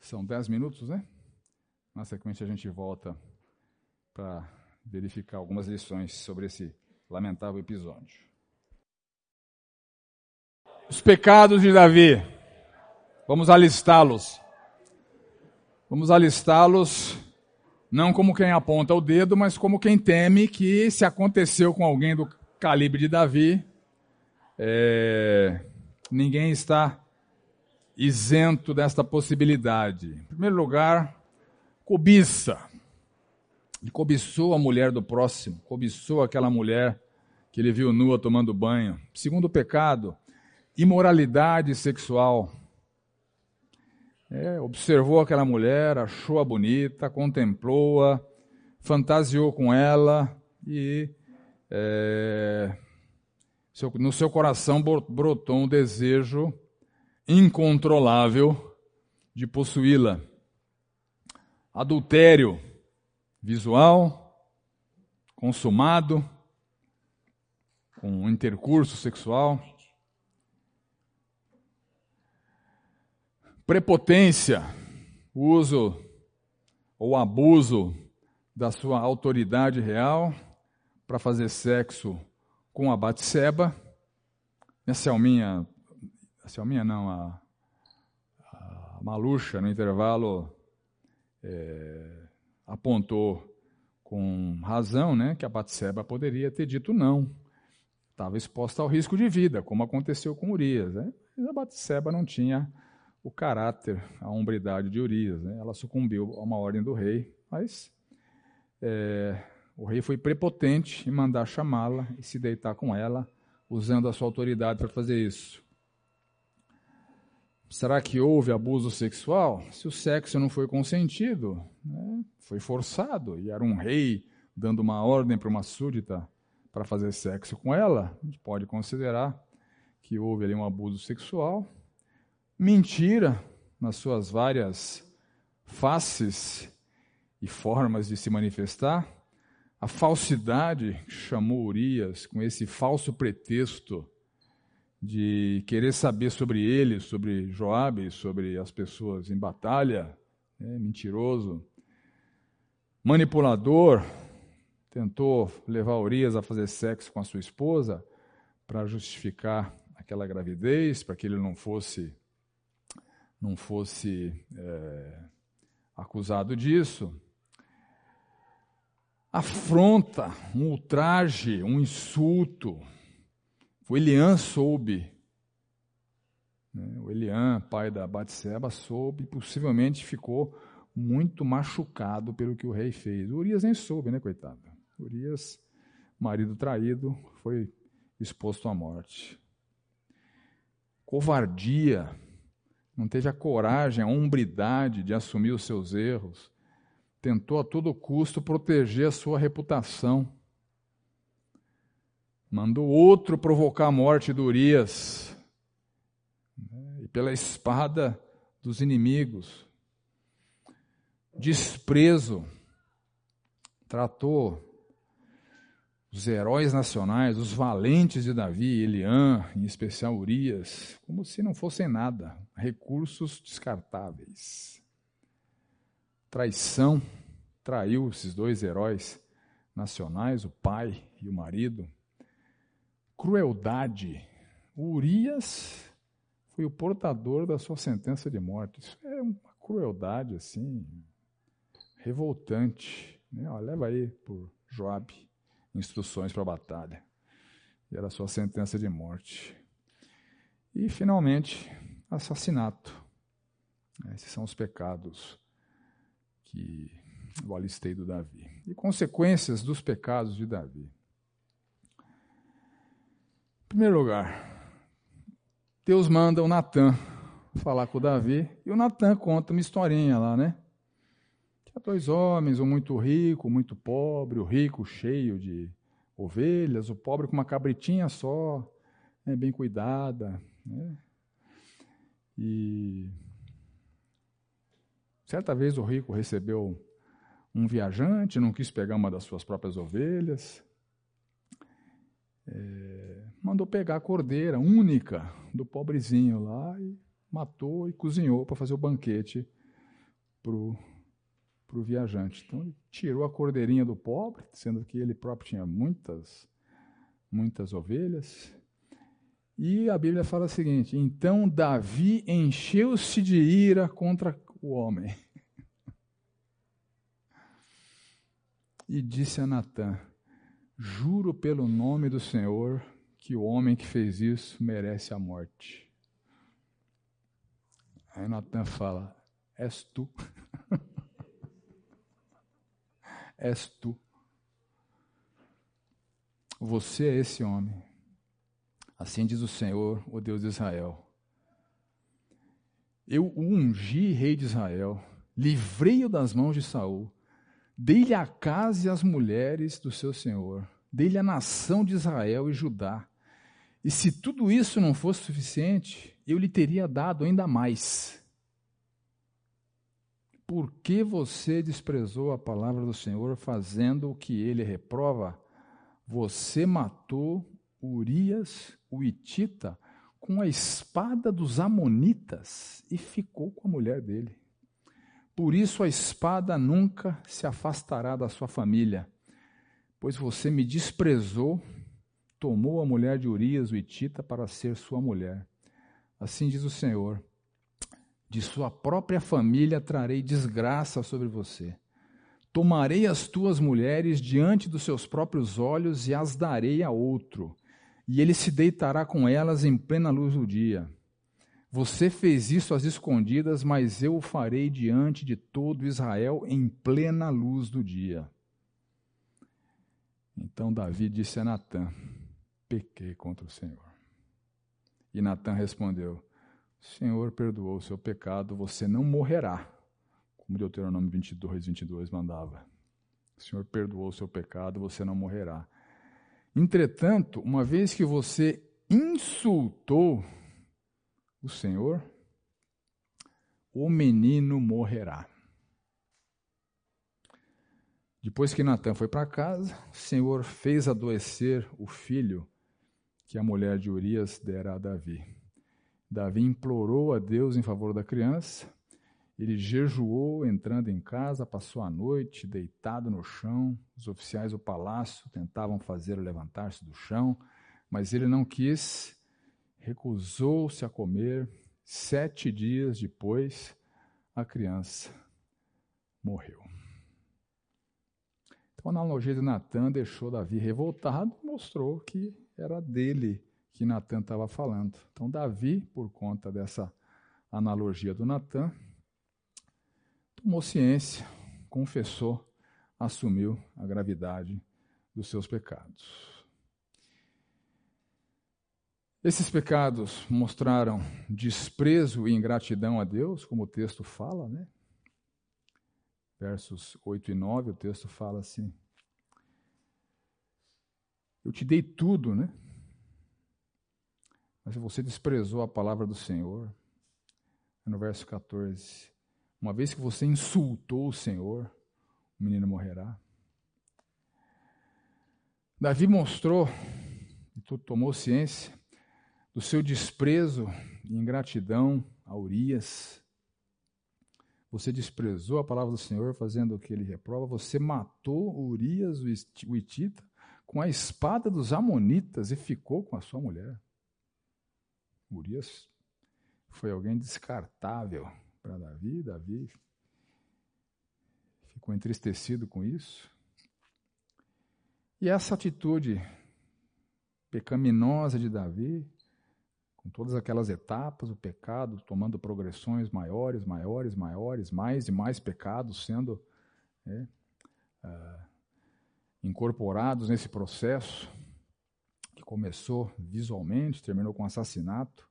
São dez minutos, né? Na sequência, a gente volta para verificar algumas lições sobre esse lamentável episódio. Os pecados de Davi. Vamos alistá-los. Vamos alistá-los não como quem aponta o dedo, mas como quem teme que se aconteceu com alguém do calibre de Davi, é, ninguém está isento desta possibilidade. Em primeiro lugar, cobiça. Ele cobiçou a mulher do próximo, cobiçou aquela mulher que ele viu nua tomando banho. Segundo pecado, imoralidade sexual. É, observou aquela mulher, achou-a bonita, contemplou-a, fantasiou com ela e é, no seu coração brotou um desejo incontrolável de possuí-la. Adultério visual, consumado, com intercurso sexual. Prepotência, uso ou abuso da sua autoridade real para fazer sexo com a Batseba. a Selminha a Selminha não, a, a Maluxa, no intervalo, é, apontou com razão né, que a Batseba poderia ter dito não. Estava exposta ao risco de vida, como aconteceu com Urias. Né? Mas a Batseba não tinha o caráter, a hombridade de Urias. Né? Ela sucumbiu a uma ordem do rei, mas é, o rei foi prepotente em mandar chamá-la e se deitar com ela, usando a sua autoridade para fazer isso. Será que houve abuso sexual? Se o sexo não foi consentido, né? foi forçado, e era um rei dando uma ordem para uma súdita para fazer sexo com ela, a gente pode considerar que houve ali um abuso sexual. Mentira, nas suas várias faces e formas de se manifestar. A falsidade chamou Urias com esse falso pretexto de querer saber sobre ele, sobre Joabe, sobre as pessoas em batalha, né, mentiroso, manipulador, tentou levar Urias a fazer sexo com a sua esposa para justificar aquela gravidez, para que ele não fosse não fosse é, acusado disso. Afronta, um ultraje, um insulto. O Eliã soube. Né? O Eliã, pai da Batseba, soube e possivelmente ficou muito machucado pelo que o rei fez. O Urias nem soube, né, coitado? Urias, marido traído, foi exposto à morte. Covardia, não teve a coragem, a hombridade de assumir os seus erros, tentou a todo custo proteger a sua reputação. Mandou outro provocar a morte de Urias, né, e pela espada dos inimigos. Desprezo, tratou os heróis nacionais, os valentes de Davi, Eliã, em especial Urias, como se não fossem nada, recursos descartáveis. Traição, traiu esses dois heróis nacionais, o pai e o marido. Crueldade, Urias foi o portador da sua sentença de morte. Isso é uma crueldade assim, revoltante. Né? Ó, leva aí por Joabe instruções para a batalha. E era sua sentença de morte. E, finalmente, assassinato. Esses são os pecados que eu alistei do Davi. E consequências dos pecados de Davi. Em primeiro lugar, Deus manda o Natan falar com o Davi, e o Natan conta uma historinha lá, né? Dois homens, um muito rico, muito pobre, o rico cheio de ovelhas, o pobre com uma cabritinha só, né, bem cuidada. Né? E certa vez o rico recebeu um viajante, não quis pegar uma das suas próprias ovelhas. É, mandou pegar a cordeira única do pobrezinho lá e matou e cozinhou para fazer o banquete para o viajante. Então ele tirou a cordeirinha do pobre, sendo que ele próprio tinha muitas, muitas ovelhas. E a Bíblia fala o seguinte: então Davi encheu-se de ira contra o homem. E disse a Natã: Juro pelo nome do Senhor que o homem que fez isso merece a morte. Aí Natan fala: És tu. És tu. Você é esse homem. Assim diz o Senhor, o Deus de Israel. Eu o ungi rei de Israel, livrei-o das mãos de Saul, dei-lhe a casa e as mulheres do seu senhor, dei-lhe a nação de Israel e Judá. E se tudo isso não fosse suficiente, eu lhe teria dado ainda mais. Por que você desprezou a palavra do Senhor, fazendo o que ele reprova? Você matou Urias, o Itita, com a espada dos Amonitas e ficou com a mulher dele. Por isso a espada nunca se afastará da sua família, pois você me desprezou, tomou a mulher de Urias, o Itita, para ser sua mulher. Assim diz o Senhor: de sua própria família trarei desgraça sobre você. Tomarei as tuas mulheres diante dos seus próprios olhos e as darei a outro, e ele se deitará com elas em plena luz do dia. Você fez isso às escondidas, mas eu o farei diante de todo Israel em plena luz do dia. Então Davi disse a Natã: Pequei contra o Senhor. E Natã respondeu: Senhor perdoou o seu pecado, você não morrerá, como Deuteronômio 22, 22 mandava. Senhor perdoou o seu pecado, você não morrerá. Entretanto, uma vez que você insultou o Senhor, o menino morrerá. Depois que Natan foi para casa, o Senhor fez adoecer o filho que a mulher de Urias dera a Davi. Davi implorou a Deus em favor da criança. Ele jejuou entrando em casa, passou a noite deitado no chão. Os oficiais do palácio tentavam fazê-lo levantar-se do chão, mas ele não quis recusou-se a comer. Sete dias depois, a criança morreu. Então, a analogia de Natan deixou Davi revoltado, mostrou que era dele que Natan estava falando. Então, Davi, por conta dessa analogia do Natan, tomou ciência, confessou, assumiu a gravidade dos seus pecados. Esses pecados mostraram desprezo e ingratidão a Deus, como o texto fala, né? Versos 8 e 9, o texto fala assim: Eu te dei tudo, né? Mas você desprezou a palavra do Senhor. No verso 14: Uma vez que você insultou o Senhor, o menino morrerá. Davi mostrou, e tomou ciência, do seu desprezo e ingratidão a Urias. Você desprezou a palavra do Senhor fazendo o que ele reprova. Você matou Urias, o Itita, com a espada dos Amonitas e ficou com a sua mulher. Urias foi alguém descartável para Davi. Davi ficou entristecido com isso. E essa atitude pecaminosa de Davi com todas aquelas etapas, o pecado tomando progressões maiores, maiores, maiores, mais e mais pecados sendo é, uh, incorporados nesse processo, começou visualmente, terminou com assassinato.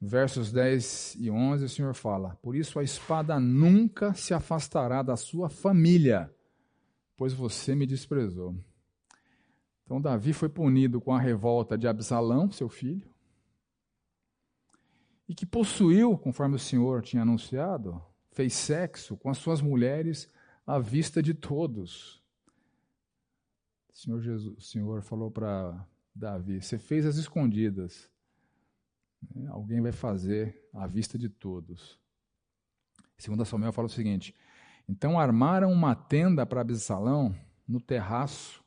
Versos 10 e 11, o Senhor fala: Por isso a espada nunca se afastará da sua família, pois você me desprezou. Então, Davi foi punido com a revolta de Absalão, seu filho, e que possuiu, conforme o Senhor tinha anunciado, fez sexo com as suas mulheres à vista de todos. Senhor, Jesus, o Senhor falou para Davi: Você fez as escondidas. Né, alguém vai fazer à vista de todos. Segundo Samuel fala o seguinte: Então armaram uma tenda para Absalão no terraço,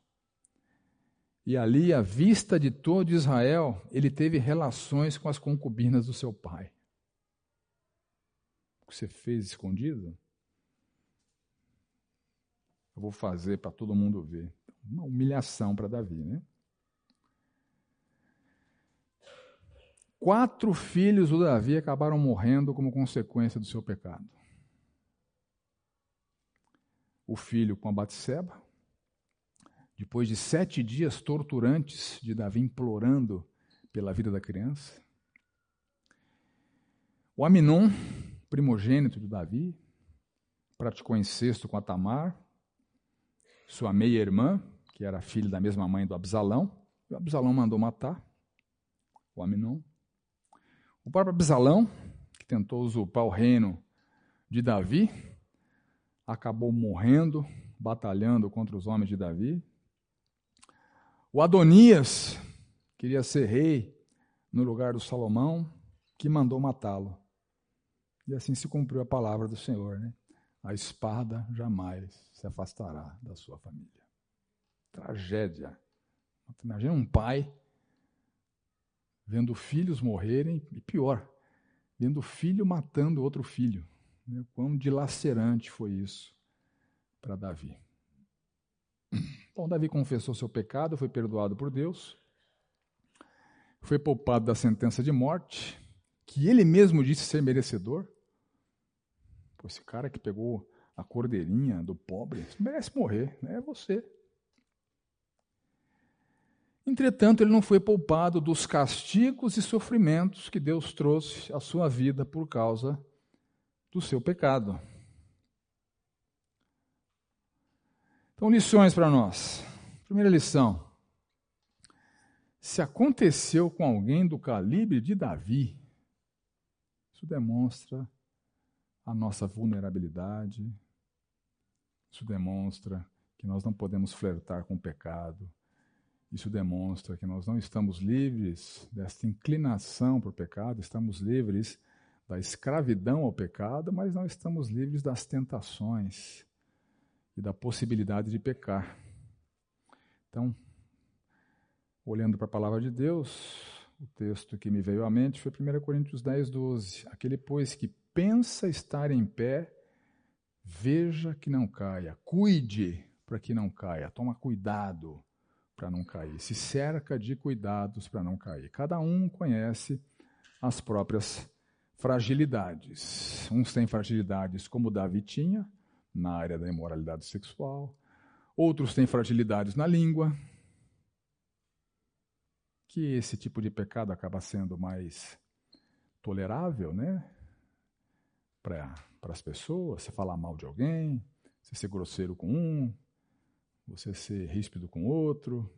e ali, à vista de todo Israel, ele teve relações com as concubinas do seu pai. O que você fez escondido? Eu vou fazer para todo mundo ver. Uma humilhação para Davi, né? Quatro filhos do Davi acabaram morrendo como consequência do seu pecado. O filho com a Batseba, depois de sete dias torturantes de Davi implorando pela vida da criança. O Aminon, primogênito de Davi, praticou incesto com a Tamar, sua meia-irmã, que era filha da mesma mãe do Absalão, e o Absalão mandou matar o Aminon. O próprio Absalão, que tentou usurpar o reino de Davi, acabou morrendo, batalhando contra os homens de Davi. O Adonias queria ser rei no lugar do Salomão, que mandou matá-lo. E assim se cumpriu a palavra do Senhor, né? A espada jamais se afastará da sua família. Tragédia. Imagina um pai vendo filhos morrerem, e pior, vendo filho matando outro filho. Né? Quão dilacerante foi isso para Davi. Então, Davi confessou seu pecado, foi perdoado por Deus, foi poupado da sentença de morte, que ele mesmo disse ser merecedor. Pô, esse cara que pegou a cordeirinha do pobre merece morrer, né? é você. Entretanto, ele não foi poupado dos castigos e sofrimentos que Deus trouxe à sua vida por causa do seu pecado. Então, lições para nós. Primeira lição. Se aconteceu com alguém do calibre de Davi, isso demonstra a nossa vulnerabilidade, isso demonstra que nós não podemos flertar com o pecado, isso demonstra que nós não estamos livres desta inclinação para o pecado, estamos livres da escravidão ao pecado, mas não estamos livres das tentações e da possibilidade de pecar. Então, olhando para a palavra de Deus, o texto que me veio à mente foi 1 Coríntios 10, 12. Aquele, pois, que pensa estar em pé, veja que não caia, cuide para que não caia, toma cuidado para não cair, se cerca de cuidados para não cair. Cada um conhece as próprias fragilidades. Uns têm fragilidades como Davi tinha, na área da imoralidade sexual. Outros têm fragilidades na língua, que esse tipo de pecado acaba sendo mais tolerável, né? Para as pessoas, você falar mal de alguém, você ser grosseiro com um, você ser ríspido com outro.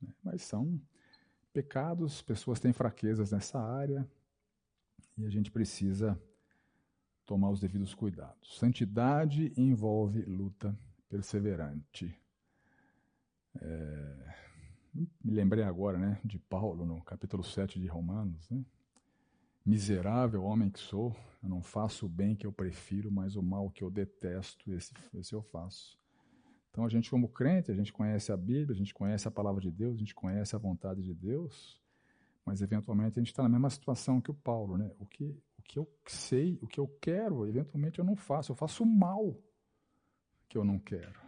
Né? Mas são pecados, pessoas têm fraquezas nessa área e a gente precisa tomar os devidos cuidados. Santidade envolve luta perseverante. É, me lembrei agora né, de Paulo no capítulo 7 de Romanos. Né? Miserável homem que sou, eu não faço o bem que eu prefiro, mas o mal que eu detesto, esse, esse eu faço. Então a gente, como crente, a gente conhece a Bíblia, a gente conhece a palavra de Deus, a gente conhece a vontade de Deus, mas eventualmente a gente está na mesma situação que o Paulo, né? O que que eu sei, o que eu quero, eventualmente eu não faço. Eu faço o mal que eu não quero.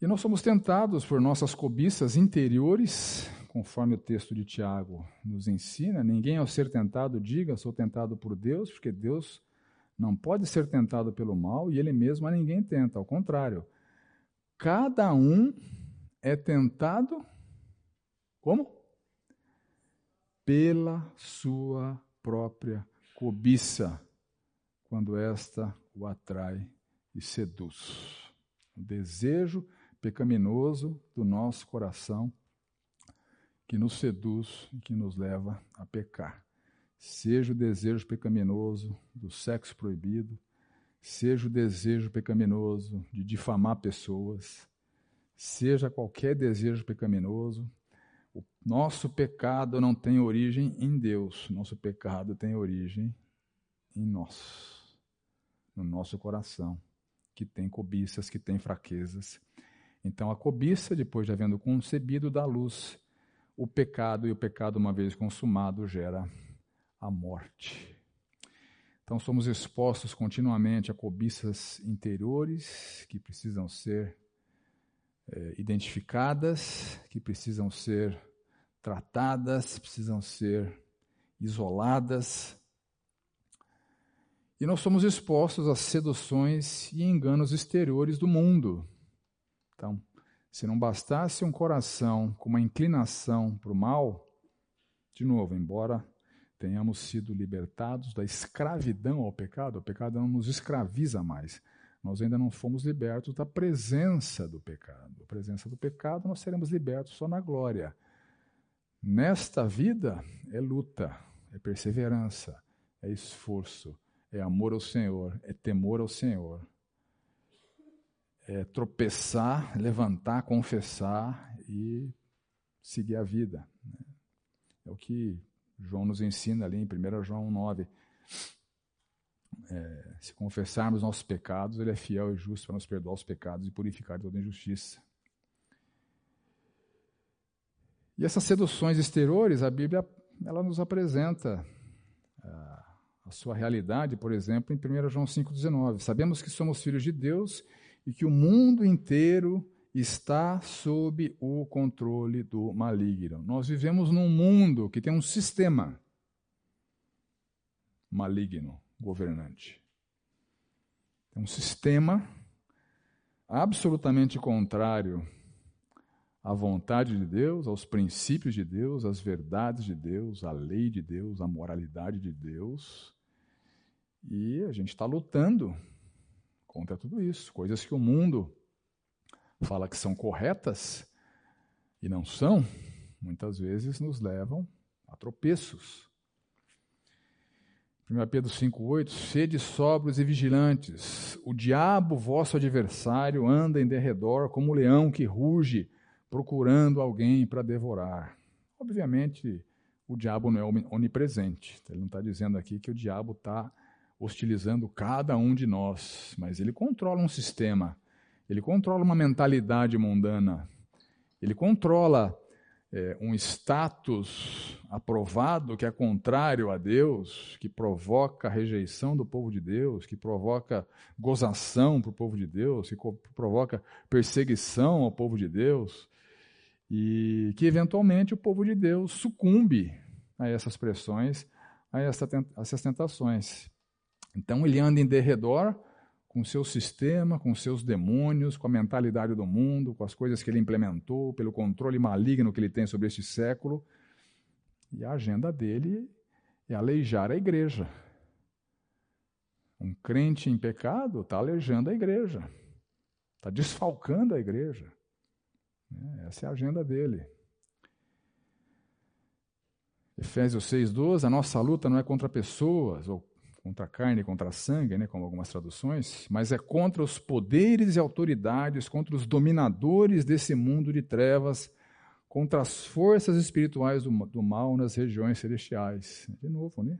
E nós somos tentados por nossas cobiças interiores, conforme o texto de Tiago nos ensina. Ninguém, ao ser tentado, diga: sou tentado por Deus, porque Deus não pode ser tentado pelo mal e ele mesmo a ninguém tenta. Ao contrário, cada um é tentado como? pela sua própria cobiça, quando esta o atrai e seduz. O desejo pecaminoso do nosso coração que nos seduz e que nos leva a pecar. Seja o desejo pecaminoso do sexo proibido, seja o desejo pecaminoso de difamar pessoas, seja qualquer desejo pecaminoso, o nosso pecado não tem origem em Deus, nosso pecado tem origem em nós, no nosso coração, que tem cobiças, que tem fraquezas. Então a cobiça, depois de havendo concebido, dá luz o pecado, e o pecado, uma vez consumado, gera a morte. Então somos expostos continuamente a cobiças interiores que precisam ser é, identificadas, que precisam ser tratadas, precisam ser isoladas. E nós somos expostos a seduções e enganos exteriores do mundo. Então, se não bastasse um coração com uma inclinação para o mal, de novo, embora tenhamos sido libertados da escravidão ao pecado, o pecado não nos escraviza mais. Nós ainda não fomos libertos da presença do pecado. A presença do pecado nós seremos libertos só na glória. Nesta vida é luta, é perseverança, é esforço, é amor ao Senhor, é temor ao Senhor. É tropeçar, levantar, confessar e seguir a vida. Né? É o que João nos ensina ali em 1 João 9. É, se confessarmos nossos pecados, Ele é fiel e justo para nos perdoar os pecados e purificar toda injustiça. E essas seduções exteriores, a Bíblia ela nos apresenta a, a sua realidade, por exemplo, em 1 João 5,19. Sabemos que somos filhos de Deus e que o mundo inteiro está sob o controle do maligno. Nós vivemos num mundo que tem um sistema maligno, governante. É um sistema absolutamente contrário à vontade de Deus, aos princípios de Deus, às verdades de Deus, à lei de Deus, à moralidade de Deus. E a gente está lutando contra tudo isso, coisas que o mundo fala que são corretas e não são, muitas vezes nos levam a tropeços. 1 Pedro 5,8: Sede sóbrios e vigilantes. O diabo, vosso adversário, anda em derredor como um leão que ruge, procurando alguém para devorar. Obviamente, o diabo não é onipresente. Ele não está dizendo aqui que o diabo está hostilizando cada um de nós, mas ele controla um sistema ele controla uma mentalidade mundana. Ele controla é, um status aprovado que é contrário a Deus, que provoca rejeição do povo de Deus, que provoca gozação para o povo de Deus, que provoca perseguição ao povo de Deus, e que eventualmente o povo de Deus sucumbe a essas pressões, a essas tentações. Então ele anda em derredor com seu sistema, com seus demônios, com a mentalidade do mundo, com as coisas que ele implementou, pelo controle maligno que ele tem sobre este século. E a agenda dele é aleijar a igreja. Um crente em pecado está aleijando a igreja, está desfalcando a igreja. É, essa é a agenda dele. Efésios 6,12, a nossa luta não é contra pessoas ou contra a carne contra a sangue, né, como algumas traduções, mas é contra os poderes e autoridades, contra os dominadores desse mundo de trevas, contra as forças espirituais do, do mal nas regiões celestiais. De novo, né?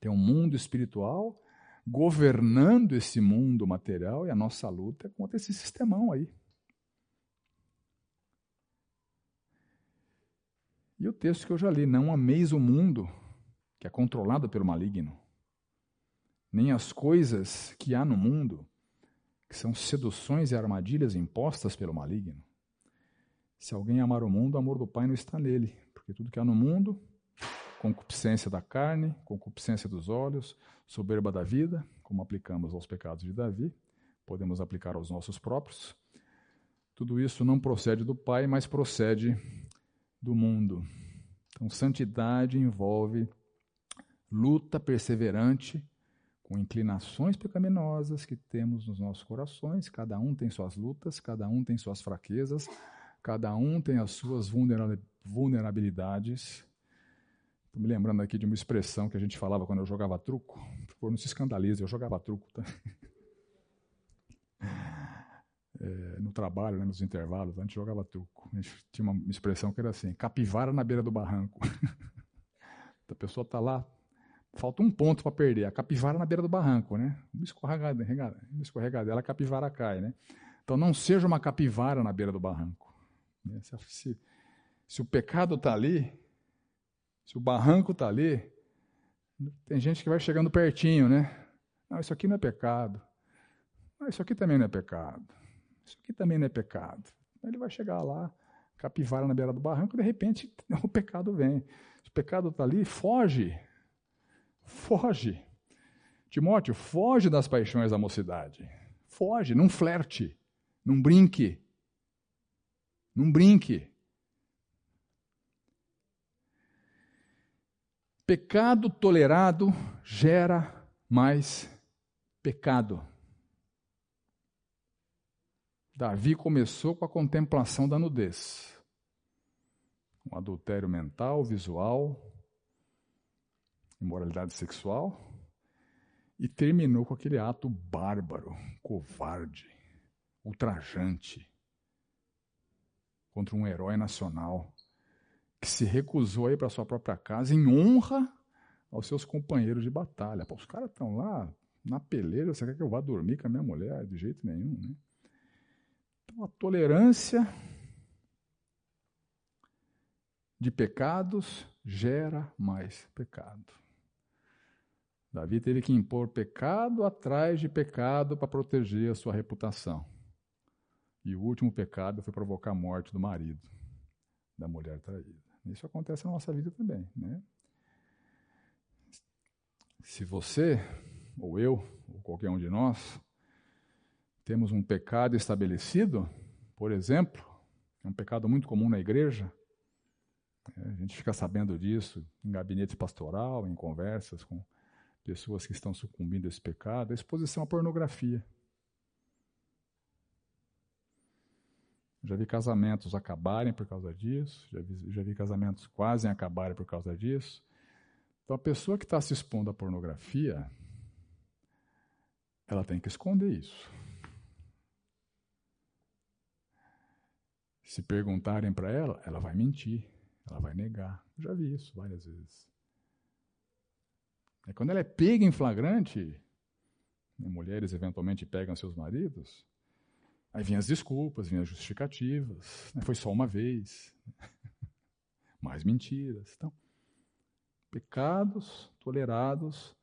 Tem um mundo espiritual governando esse mundo material e a nossa luta é contra esse sistemão aí. E o texto que eu já li, não ameis o mundo, que é controlado pelo maligno nem as coisas que há no mundo, que são seduções e armadilhas impostas pelo maligno. Se alguém amar o mundo, o amor do Pai não está nele, porque tudo que há no mundo, concupiscência da carne, concupiscência dos olhos, soberba da vida, como aplicamos aos pecados de Davi, podemos aplicar aos nossos próprios. Tudo isso não procede do Pai, mas procede do mundo. Então, santidade envolve luta perseverante com inclinações pecaminosas que temos nos nossos corações, cada um tem suas lutas, cada um tem suas fraquezas, cada um tem as suas vulnerabilidades. Estou me lembrando aqui de uma expressão que a gente falava quando eu jogava truco. Por favor, não se escandalize, eu jogava truco. Tá? É, no trabalho, né, nos intervalos, a gente jogava truco. A gente tinha uma expressão que era assim: capivara na beira do barranco. a pessoa está lá falta um ponto para perder. A capivara na beira do barranco, né? Uma escorregada, uma escorregadela, a capivara cai, né? Então não seja uma capivara na beira do barranco. Né? Se, se, o pecado está ali, se o barranco está ali, tem gente que vai chegando pertinho, né? Não, isso aqui não é pecado. Não, isso aqui também não é pecado. Isso aqui também não é pecado. Ele vai chegar lá, capivara na beira do barranco, de repente o pecado vem. Se o pecado está ali, foge. Foge. Timóteo, foge das paixões da mocidade. Foge, não flerte, não brinque. Não brinque. Pecado tolerado gera mais pecado. Davi começou com a contemplação da nudez. Um adultério mental, visual, imoralidade sexual, e terminou com aquele ato bárbaro, covarde, ultrajante contra um herói nacional que se recusou a ir para sua própria casa em honra aos seus companheiros de batalha. Pô, os caras estão lá na peleira, você quer que eu vá dormir com a minha mulher? De jeito nenhum. Né? Então, a tolerância de pecados gera mais pecado. Davi teve que impor pecado atrás de pecado para proteger a sua reputação. E o último pecado foi provocar a morte do marido, da mulher traída. Isso acontece na nossa vida também. Né? Se você, ou eu, ou qualquer um de nós, temos um pecado estabelecido, por exemplo, é um pecado muito comum na igreja, é, a gente fica sabendo disso em gabinete pastoral, em conversas com pessoas que estão sucumbindo a esse pecado, a exposição à pornografia. Já vi casamentos acabarem por causa disso, já vi, já vi casamentos quase acabarem por causa disso. Então, a pessoa que está se expondo à pornografia, ela tem que esconder isso. Se perguntarem para ela, ela vai mentir, ela vai negar. Já vi isso várias vezes. É quando ela é pega em flagrante, né, mulheres eventualmente pegam seus maridos, Aí vinham as desculpas, vinham as justificativas. Né? Foi só uma vez. Mais mentiras. Então, pecados tolerados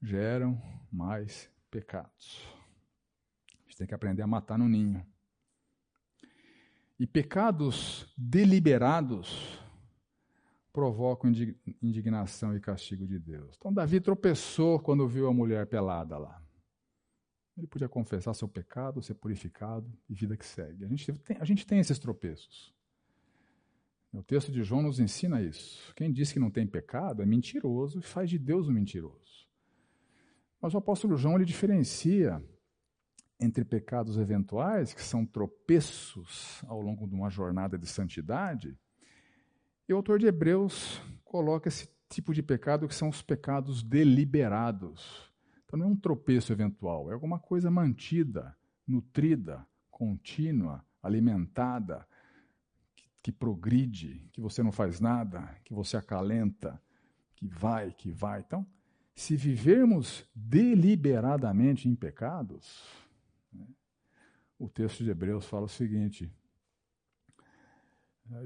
geram mais pecados. A gente tem que aprender a matar no ninho. E pecados deliberados provocam indignação e castigo de Deus. Então, Davi tropeçou quando viu a mulher pelada lá. Ele podia confessar seu pecado, ser purificado e vida que segue. A gente tem, a gente tem esses tropeços. O texto de João nos ensina isso. Quem diz que não tem pecado é mentiroso e faz de Deus um mentiroso. Mas o apóstolo João ele diferencia entre pecados eventuais, que são tropeços ao longo de uma jornada de santidade, e o autor de Hebreus coloca esse tipo de pecado que são os pecados deliberados. Então não é um tropeço eventual, é alguma coisa mantida, nutrida, contínua, alimentada, que, que progride, que você não faz nada, que você acalenta, que vai, que vai. Então, se vivermos deliberadamente em pecados, né, o texto de Hebreus fala o seguinte: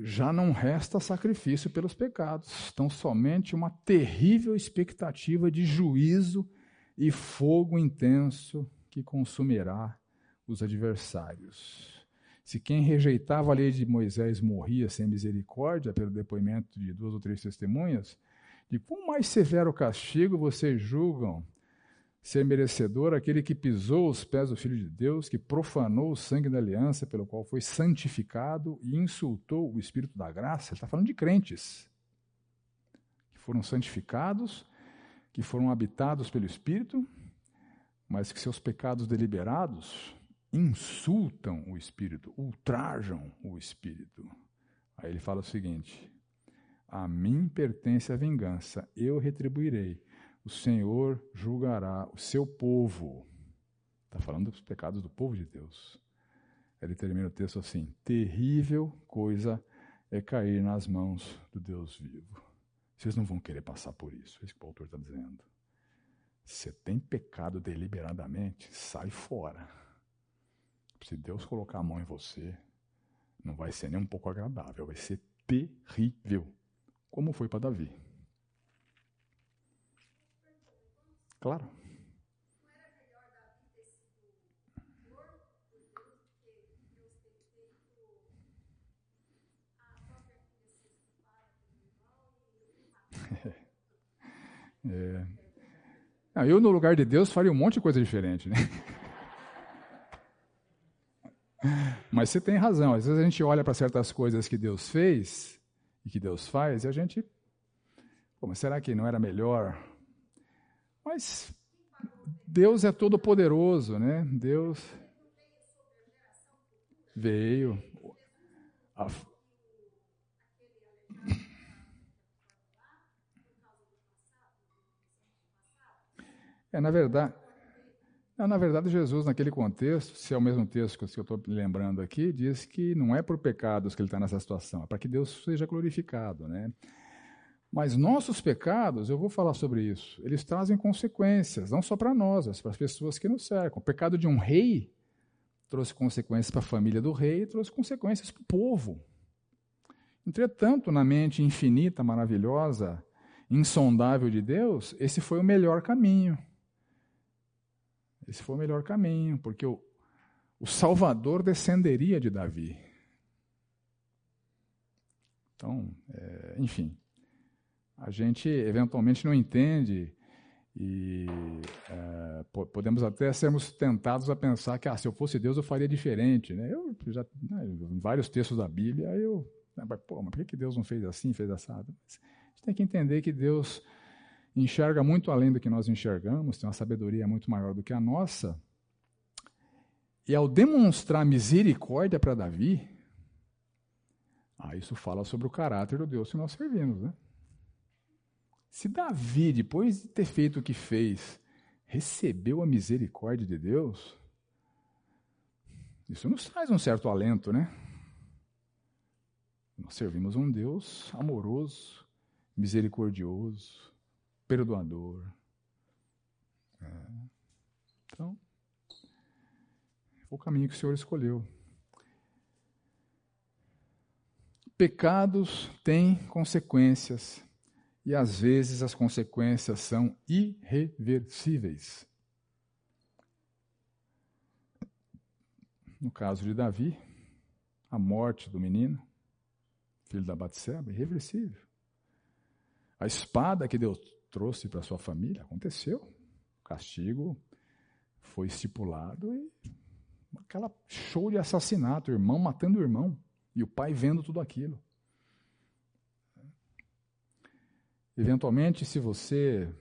já não resta sacrifício pelos pecados, então somente uma terrível expectativa de juízo e fogo intenso que consumirá os adversários. Se quem rejeitava a lei de Moisés morria sem misericórdia, pelo depoimento de duas ou três testemunhas, de quão mais severo castigo vocês julgam ser merecedor aquele que pisou os pés do Filho de Deus, que profanou o sangue da aliança pelo qual foi santificado e insultou o Espírito da graça? Ele está falando de crentes que foram santificados que foram habitados pelo Espírito, mas que seus pecados deliberados insultam o Espírito, ultrajam o Espírito. Aí ele fala o seguinte: A mim pertence a vingança, eu retribuirei. O Senhor julgará o seu povo. Está falando dos pecados do povo de Deus. Ele termina o texto assim: terrível coisa é cair nas mãos do Deus vivo. Vocês não vão querer passar por isso, é isso que o autor está dizendo. Você tem pecado deliberadamente, sai fora. Se Deus colocar a mão em você, não vai ser nem um pouco agradável, vai ser terrível, como foi para Davi. Claro. É. Ah, eu, no lugar de Deus, faria um monte de coisa diferente. Né? Mas você tem razão. Às vezes a gente olha para certas coisas que Deus fez e que Deus faz e a gente. Pô, mas será que não era melhor? Mas Deus é todo poderoso, né? Deus veio. É, na verdade, na verdade, Jesus, naquele contexto, se é o mesmo texto que eu estou lembrando aqui, diz que não é por pecados que ele está nessa situação, é para que Deus seja glorificado. Né? Mas nossos pecados, eu vou falar sobre isso, eles trazem consequências, não só para nós, mas para as pessoas que nos cercam. O pecado de um rei trouxe consequências para a família do rei trouxe consequências para o povo. Entretanto, na mente infinita, maravilhosa, insondável de Deus, esse foi o melhor caminho. Esse foi o melhor caminho, porque o, o Salvador descenderia de Davi. Então, é, enfim, a gente eventualmente não entende e é, podemos até sermos tentados a pensar que ah, se eu fosse Deus eu faria diferente. Né? Eu já, né, em vários textos da Bíblia, eu, né, pô, mas por que Deus não fez assim, fez assado? Mas a gente tem que entender que Deus enxerga muito além do que nós enxergamos, tem uma sabedoria muito maior do que a nossa. E ao demonstrar misericórdia para Davi, ah, isso fala sobre o caráter do Deus que nós servimos. Né? Se Davi, depois de ter feito o que fez, recebeu a misericórdia de Deus, isso nos traz um certo alento, né? Nós servimos um Deus amoroso, misericordioso, perdoador. É. Então, o caminho que o Senhor escolheu. Pecados têm consequências e às vezes as consequências são irreversíveis. No caso de Davi, a morte do menino, filho da Batseba, irreversível. A espada que Deus trouxe para sua família, aconteceu. O castigo foi estipulado e aquela show de assassinato, irmão matando o irmão e o pai vendo tudo aquilo. Eventualmente, se você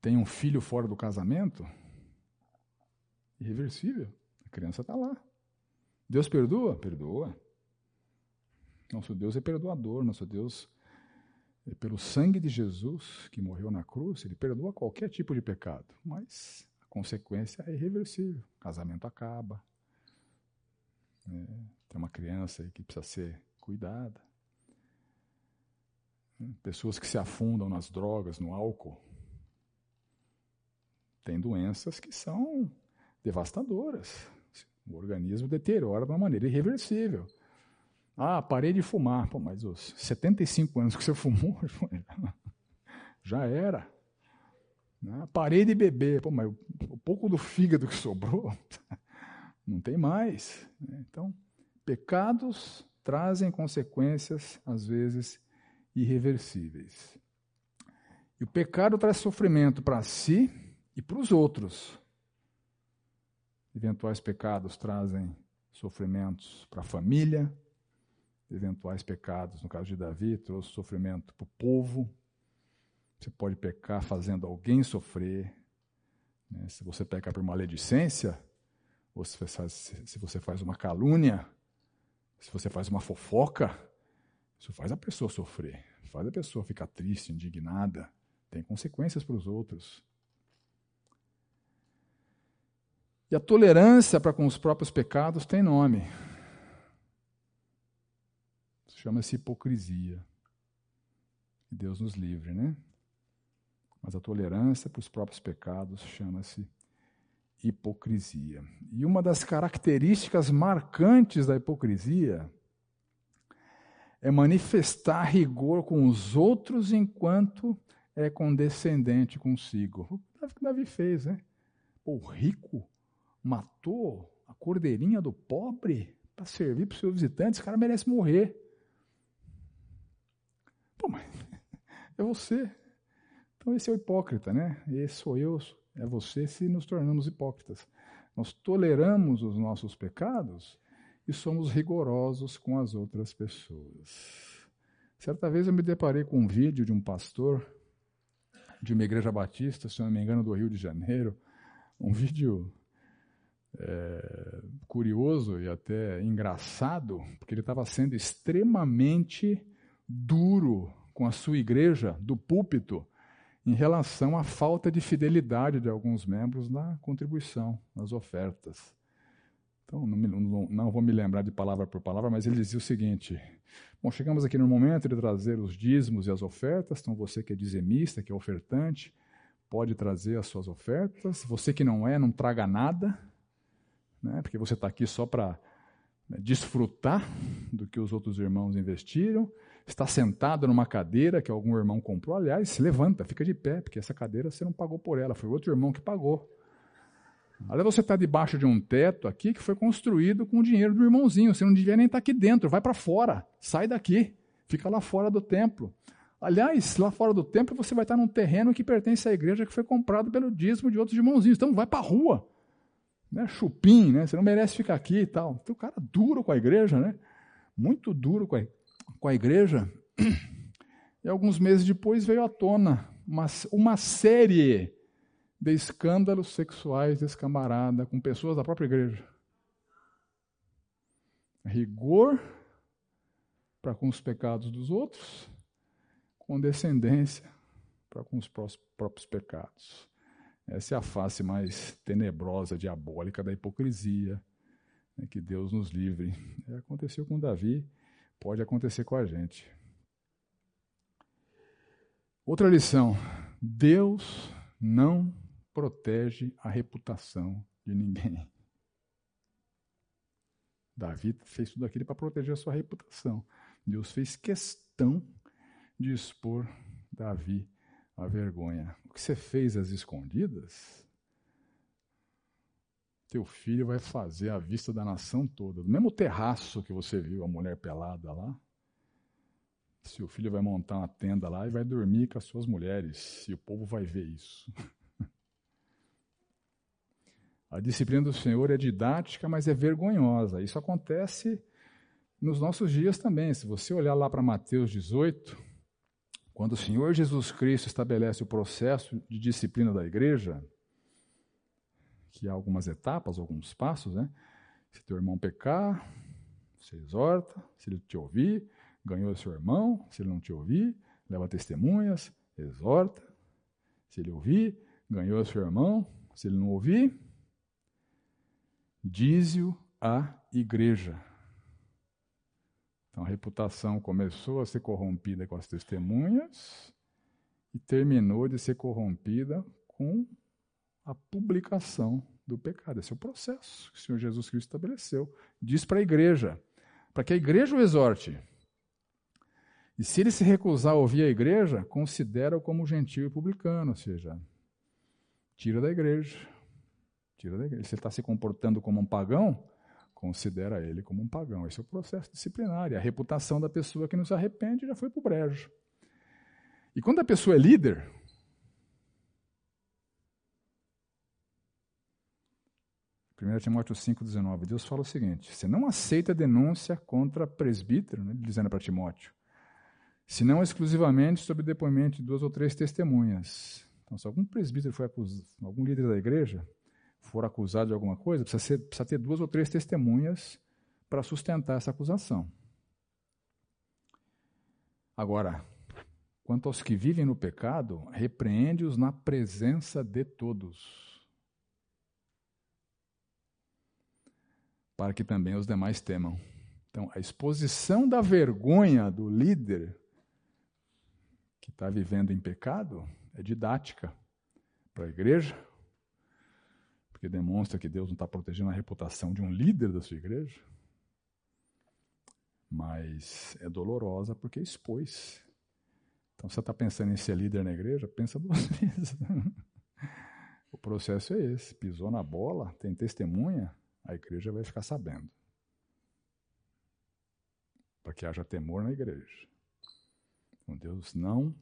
tem um filho fora do casamento, irreversível, a criança está lá. Deus perdoa? Perdoa. Nosso Deus é perdoador, nosso Deus e pelo sangue de Jesus, que morreu na cruz, ele perdoa qualquer tipo de pecado, mas a consequência é irreversível. O casamento acaba. É, tem uma criança aí que precisa ser cuidada. Pessoas que se afundam nas drogas, no álcool. Tem doenças que são devastadoras. O organismo deteriora de uma maneira irreversível. Ah, parei de fumar. Pô, mas os 75 anos que você fumou, já era. Né? Parei de beber. Pô, mas o pouco do fígado que sobrou, não tem mais. Né? Então, pecados trazem consequências, às vezes, irreversíveis. E o pecado traz sofrimento para si e para os outros. Eventuais pecados trazem sofrimentos para a família, eventuais pecados. No caso de Davi, trouxe sofrimento para o povo. Você pode pecar fazendo alguém sofrer. Né? Se você pecar por maledicência, ou se você faz uma calúnia, se você faz uma fofoca, isso faz a pessoa sofrer, faz a pessoa ficar triste, indignada, tem consequências para os outros. E a tolerância para com os próprios pecados tem nome. Chama-se hipocrisia. Deus nos livre, né? Mas a tolerância para os próprios pecados chama-se hipocrisia. E uma das características marcantes da hipocrisia é manifestar rigor com os outros enquanto é condescendente consigo. O que Davi fez, né? O rico matou a cordeirinha do pobre para servir para os seus visitantes, esse cara merece morrer. Pô, mas é você. Então esse é o hipócrita, né? Esse sou eu, é você se nos tornamos hipócritas. Nós toleramos os nossos pecados e somos rigorosos com as outras pessoas. Certa vez eu me deparei com um vídeo de um pastor de uma igreja batista, se não me engano, do Rio de Janeiro, um vídeo é, curioso e até engraçado, porque ele estava sendo extremamente duro com a sua igreja do púlpito em relação à falta de fidelidade de alguns membros na contribuição, nas ofertas. Então, não, me, não, não, vou me lembrar de palavra por palavra, mas ele dizia o seguinte: Bom, chegamos aqui no momento de trazer os dízimos e as ofertas, então você que é dizimista, que é ofertante, pode trazer as suas ofertas. Você que não é, não traga nada, né, porque você está aqui só para né, desfrutar do que os outros irmãos investiram está sentado numa cadeira que algum irmão comprou, aliás, se levanta, fica de pé, porque essa cadeira você não pagou por ela, foi outro irmão que pagou. Aliás, você está debaixo de um teto aqui que foi construído com o dinheiro do irmãozinho, você não devia nem estar tá aqui dentro, vai para fora, sai daqui, fica lá fora do templo. Aliás, lá fora do templo você vai estar num terreno que pertence à igreja que foi comprado pelo dízimo de outros irmãozinhos, então vai para a rua. Né? Chupim, né? você não merece ficar aqui e tal. Tem um cara duro com a igreja, né? muito duro com a com a igreja, e alguns meses depois veio à tona uma, uma série de escândalos sexuais desse camarada com pessoas da própria igreja. Rigor para com os pecados dos outros, condescendência para com os próprios pecados. Essa é a face mais tenebrosa, diabólica da hipocrisia. Né, que Deus nos livre. É, aconteceu com Davi Pode acontecer com a gente. Outra lição: Deus não protege a reputação de ninguém. Davi fez tudo aquilo para proteger a sua reputação. Deus fez questão de expor Davi à vergonha. O que você fez às escondidas, teu filho vai fazer à vista da nação toda. No mesmo terraço que você viu a mulher pelada lá, seu filho vai montar uma tenda lá e vai dormir com as suas mulheres, e o povo vai ver isso. A disciplina do Senhor é didática, mas é vergonhosa. Isso acontece nos nossos dias também. Se você olhar lá para Mateus 18, quando o Senhor Jesus Cristo estabelece o processo de disciplina da igreja, que há algumas etapas, alguns passos, né? Se teu irmão pecar, você exorta, se ele te ouvir, ganhou seu irmão, se ele não te ouvir, leva testemunhas, exorta, se ele ouvir, ganhou seu irmão, se ele não ouvir, dize-o à igreja. Então a reputação começou a ser corrompida com as testemunhas e terminou de ser corrompida com a publicação do pecado. Esse é o processo que o Senhor Jesus Cristo estabeleceu. Diz para a igreja, para que a igreja o exorte. E se ele se recusar a ouvir a igreja, considera-o como gentil e publicano, ou seja, tira da igreja. Tira da igreja. Se ele está se comportando como um pagão, considera ele como um pagão. Esse é o processo disciplinar. E a reputação da pessoa que não se arrepende já foi para o brejo. E quando a pessoa é líder, 1 Timóteo 5,19, Deus fala o seguinte: você não aceita denúncia contra presbítero, né, dizendo para Timóteo, senão exclusivamente sob depoimento de duas ou três testemunhas. Então, se algum presbítero foi acusado, algum líder da igreja for acusado de alguma coisa, precisa, ser, precisa ter duas ou três testemunhas para sustentar essa acusação. Agora, quanto aos que vivem no pecado, repreende-os na presença de todos para que também os demais temam. Então, a exposição da vergonha do líder que está vivendo em pecado é didática para a igreja, porque demonstra que Deus não está protegendo a reputação de um líder da sua igreja, mas é dolorosa porque expôs. Então, você está pensando em ser líder na igreja? Pensa duas vezes. o processo é esse: pisou na bola, tem testemunha, a igreja vai ficar sabendo. Para que haja temor na igreja. Então, Deus não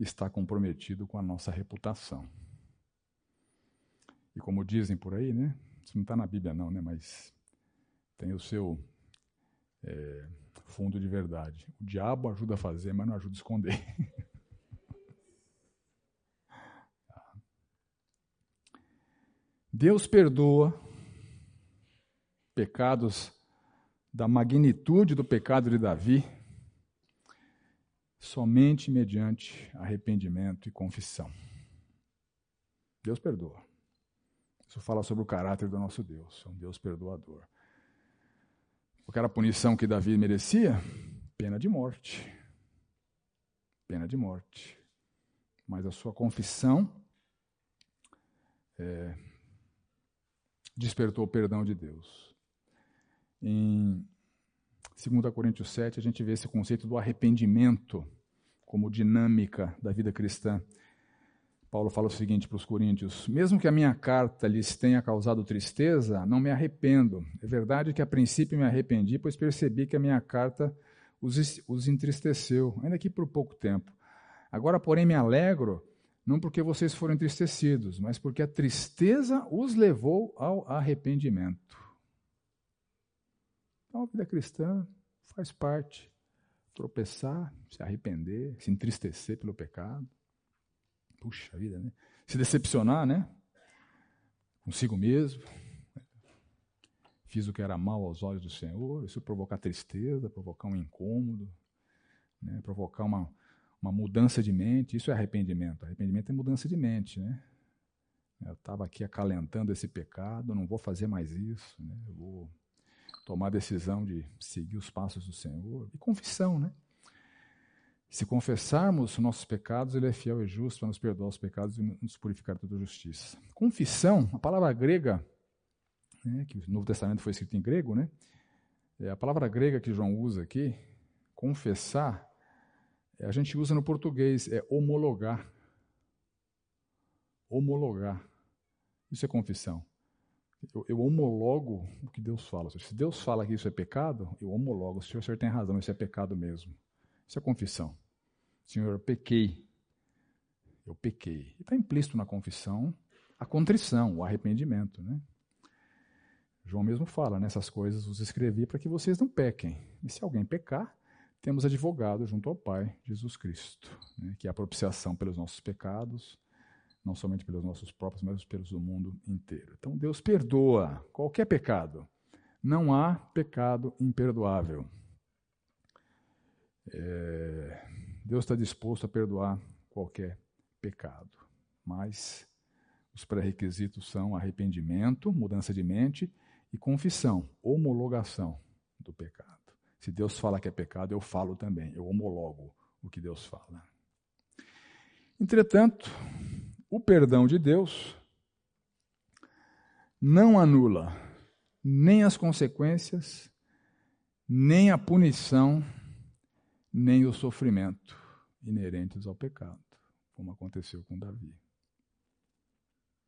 está comprometido com a nossa reputação. E como dizem por aí, né? Isso não está na Bíblia, não, né? Mas tem o seu é, fundo de verdade. O diabo ajuda a fazer, mas não ajuda a esconder. Deus perdoa pecados da magnitude do pecado de Davi somente mediante arrependimento e confissão. Deus perdoa. Isso fala sobre o caráter do nosso Deus, é um Deus perdoador. Qual era a punição que Davi merecia? Pena de morte. Pena de morte. Mas a sua confissão é, despertou o perdão de Deus. Em 2 Coríntios 7, a gente vê esse conceito do arrependimento como dinâmica da vida cristã. Paulo fala o seguinte para os coríntios: Mesmo que a minha carta lhes tenha causado tristeza, não me arrependo. É verdade que a princípio me arrependi, pois percebi que a minha carta os, os entristeceu, ainda que por pouco tempo. Agora, porém, me alegro, não porque vocês foram entristecidos, mas porque a tristeza os levou ao arrependimento. Então, a vida cristã faz parte. Tropeçar, se arrepender, se entristecer pelo pecado. Puxa vida, né? Se decepcionar, né? Consigo mesmo. Fiz o que era mal aos olhos do Senhor. Isso provocar tristeza, provocar um incômodo, né? provocar uma, uma mudança de mente. Isso é arrependimento. Arrependimento é mudança de mente, né? Eu estava aqui acalentando esse pecado, não vou fazer mais isso, né? Eu vou tomar a decisão de seguir os passos do Senhor. E confissão, né? Se confessarmos nossos pecados, Ele é fiel e justo para nos perdoar os pecados e nos purificar de toda justiça. Confissão, a palavra grega, né, que o Novo Testamento foi escrito em grego, né? É a palavra grega que João usa aqui, confessar, é, a gente usa no português, é homologar. Homologar. Isso é confissão. Eu, eu, homologo o que Deus fala. Se Deus fala que isso é pecado, eu homologo. Se o senhor tem razão, isso é pecado mesmo. Isso é confissão. Senhor, eu pequei. Eu pequei. Está implícito na confissão a contrição, o arrependimento. Né? João mesmo fala, nessas coisas os escrevi para que vocês não pequem. E se alguém pecar, temos advogado junto ao Pai, Jesus Cristo, né? que é a propiciação pelos nossos pecados não somente pelos nossos próprios, mas pelos do mundo inteiro. Então Deus perdoa qualquer pecado. Não há pecado imperdoável. É, Deus está disposto a perdoar qualquer pecado, mas os pré-requisitos são arrependimento, mudança de mente e confissão, homologação do pecado. Se Deus fala que é pecado, eu falo também, eu homologo o que Deus fala. Entretanto, o perdão de Deus não anula nem as consequências, nem a punição, nem o sofrimento inerentes ao pecado, como aconteceu com Davi.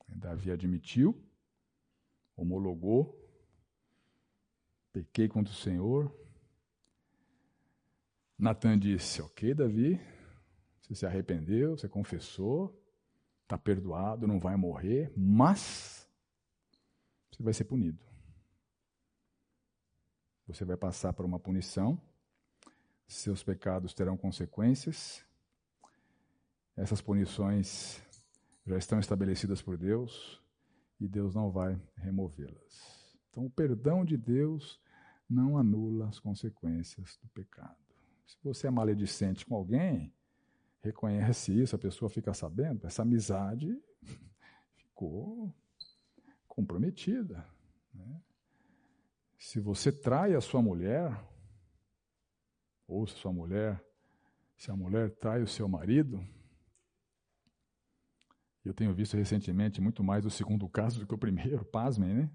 Davi admitiu, homologou, pequei contra o Senhor. Natan disse: Ok, Davi, você se arrependeu, você confessou, está perdoado, não vai morrer, mas você vai ser punido. Você vai passar por uma punição, seus pecados terão consequências, essas punições já estão estabelecidas por Deus e Deus não vai removê-las. Então, o perdão de Deus não anula as consequências do pecado. Se você é maledicente com alguém, reconhece isso, a pessoa fica sabendo, essa amizade ficou comprometida. Né? Se você trai a sua mulher, ou sua mulher, se a mulher trai o seu marido, eu tenho visto recentemente muito mais o segundo caso do que o primeiro, pasmem, né?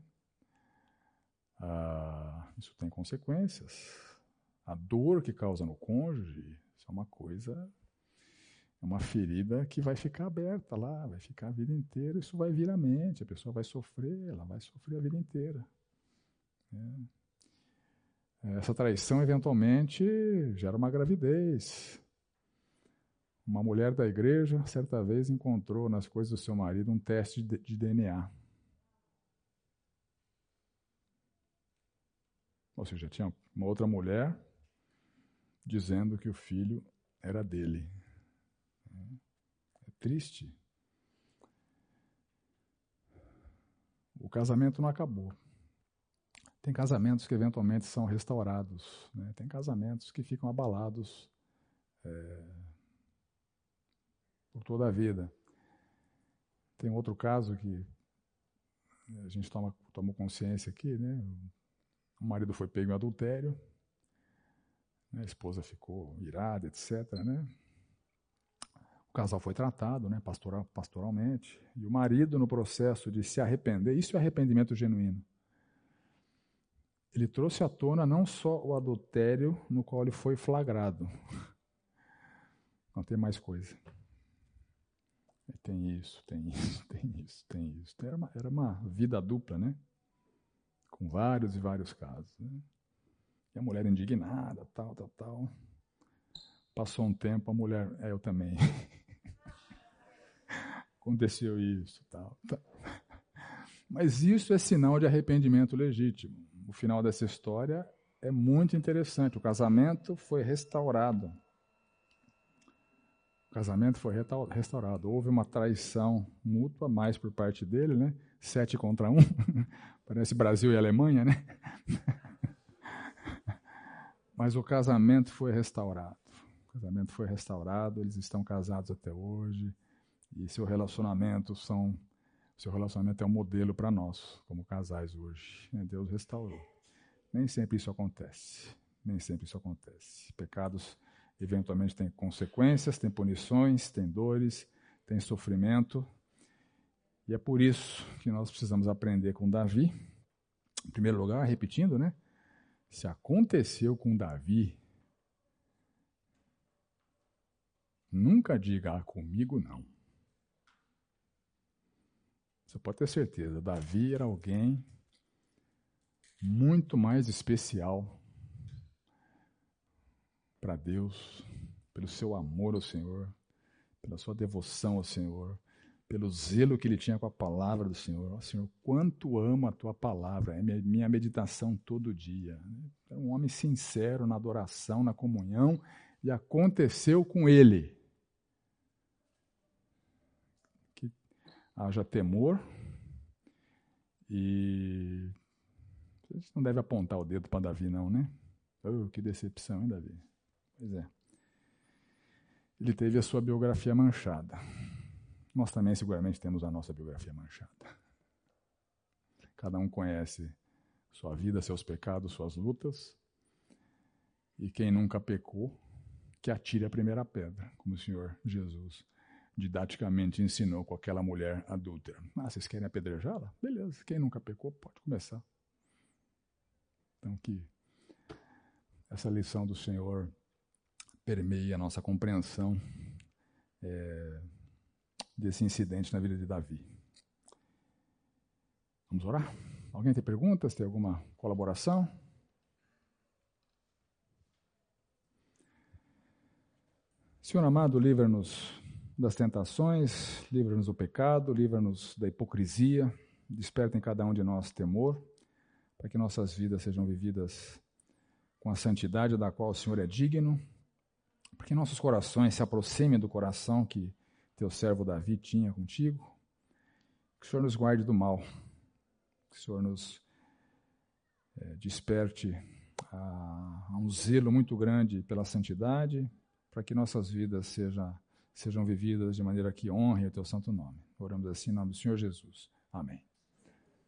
Ah, isso tem consequências. A dor que causa no cônjuge, isso é uma coisa, é uma ferida que vai ficar aberta lá, vai ficar a vida inteira, isso vai vir à mente, a pessoa vai sofrer, ela vai sofrer a vida inteira. É. Essa traição eventualmente gera uma gravidez. Uma mulher da igreja, certa vez, encontrou nas coisas do seu marido um teste de, de DNA. Ou seja, tinha uma outra mulher dizendo que o filho era dele. É triste. O casamento não acabou. Tem casamentos que eventualmente são restaurados, né? tem casamentos que ficam abalados é, por toda a vida. Tem outro caso que a gente toma, tomou consciência aqui, né? O marido foi pego em adultério, né? a esposa ficou irada, etc. Né? O casal foi tratado né? Pastoral, pastoralmente, e o marido, no processo de se arrepender, isso é arrependimento genuíno. Ele trouxe à tona não só o adultério no qual ele foi flagrado. Não tem mais coisa. Tem isso, tem isso, tem isso, tem isso. Era uma, era uma vida dupla, né? Com vários e vários casos. Né? E a mulher indignada, tal, tal, tal. Passou um tempo, a mulher, é, eu também. Aconteceu isso, tal, tal. Mas isso é sinal de arrependimento legítimo. O final dessa história é muito interessante. O casamento foi restaurado. O casamento foi restaurado. Houve uma traição mútua, mais por parte dele, né? Sete contra um. Parece Brasil e Alemanha, né? Mas o casamento foi restaurado. O casamento foi restaurado, eles estão casados até hoje. E seu relacionamento são seu relacionamento é um modelo para nós, como casais hoje. Né? Deus restaurou. Nem sempre isso acontece. Nem sempre isso acontece. Pecados eventualmente têm consequências, têm punições, têm dores, têm sofrimento. E é por isso que nós precisamos aprender com Davi. Em primeiro lugar, repetindo, né? Se aconteceu com Davi, nunca diga ah, comigo não. Você pode ter certeza, Davi era alguém muito mais especial para Deus, pelo seu amor ao Senhor, pela sua devoção ao Senhor, pelo zelo que ele tinha com a palavra do Senhor. Oh, Senhor, quanto amo a tua palavra, é minha meditação todo dia. É um homem sincero na adoração, na comunhão, e aconteceu com ele haja temor e gente não deve apontar o dedo para Davi não, né? Oh, que decepção, hein, Davi? Pois é. Ele teve a sua biografia manchada. Nós também seguramente temos a nossa biografia manchada. Cada um conhece sua vida, seus pecados, suas lutas. E quem nunca pecou, que atire a primeira pedra, como o Senhor Jesus didaticamente ensinou com aquela mulher adúltera. Ah, vocês querem apedrejá-la? Beleza, quem nunca pecou pode começar. Então, que essa lição do Senhor permeie a nossa compreensão é, desse incidente na vida de Davi. Vamos orar? Alguém tem perguntas? Tem alguma colaboração? Senhor amado, livra-nos das tentações, livra-nos do pecado, livra-nos da hipocrisia, desperta em cada um de nós temor, para que nossas vidas sejam vividas com a santidade da qual o Senhor é digno, para que nossos corações se aproximem do coração que teu servo Davi tinha contigo, que o Senhor nos guarde do mal, que o Senhor nos é, desperte a, a um zelo muito grande pela santidade, para que nossas vidas sejam sejam vividas de maneira que honre o teu santo nome. Oramos assim em nome do Senhor Jesus. Amém.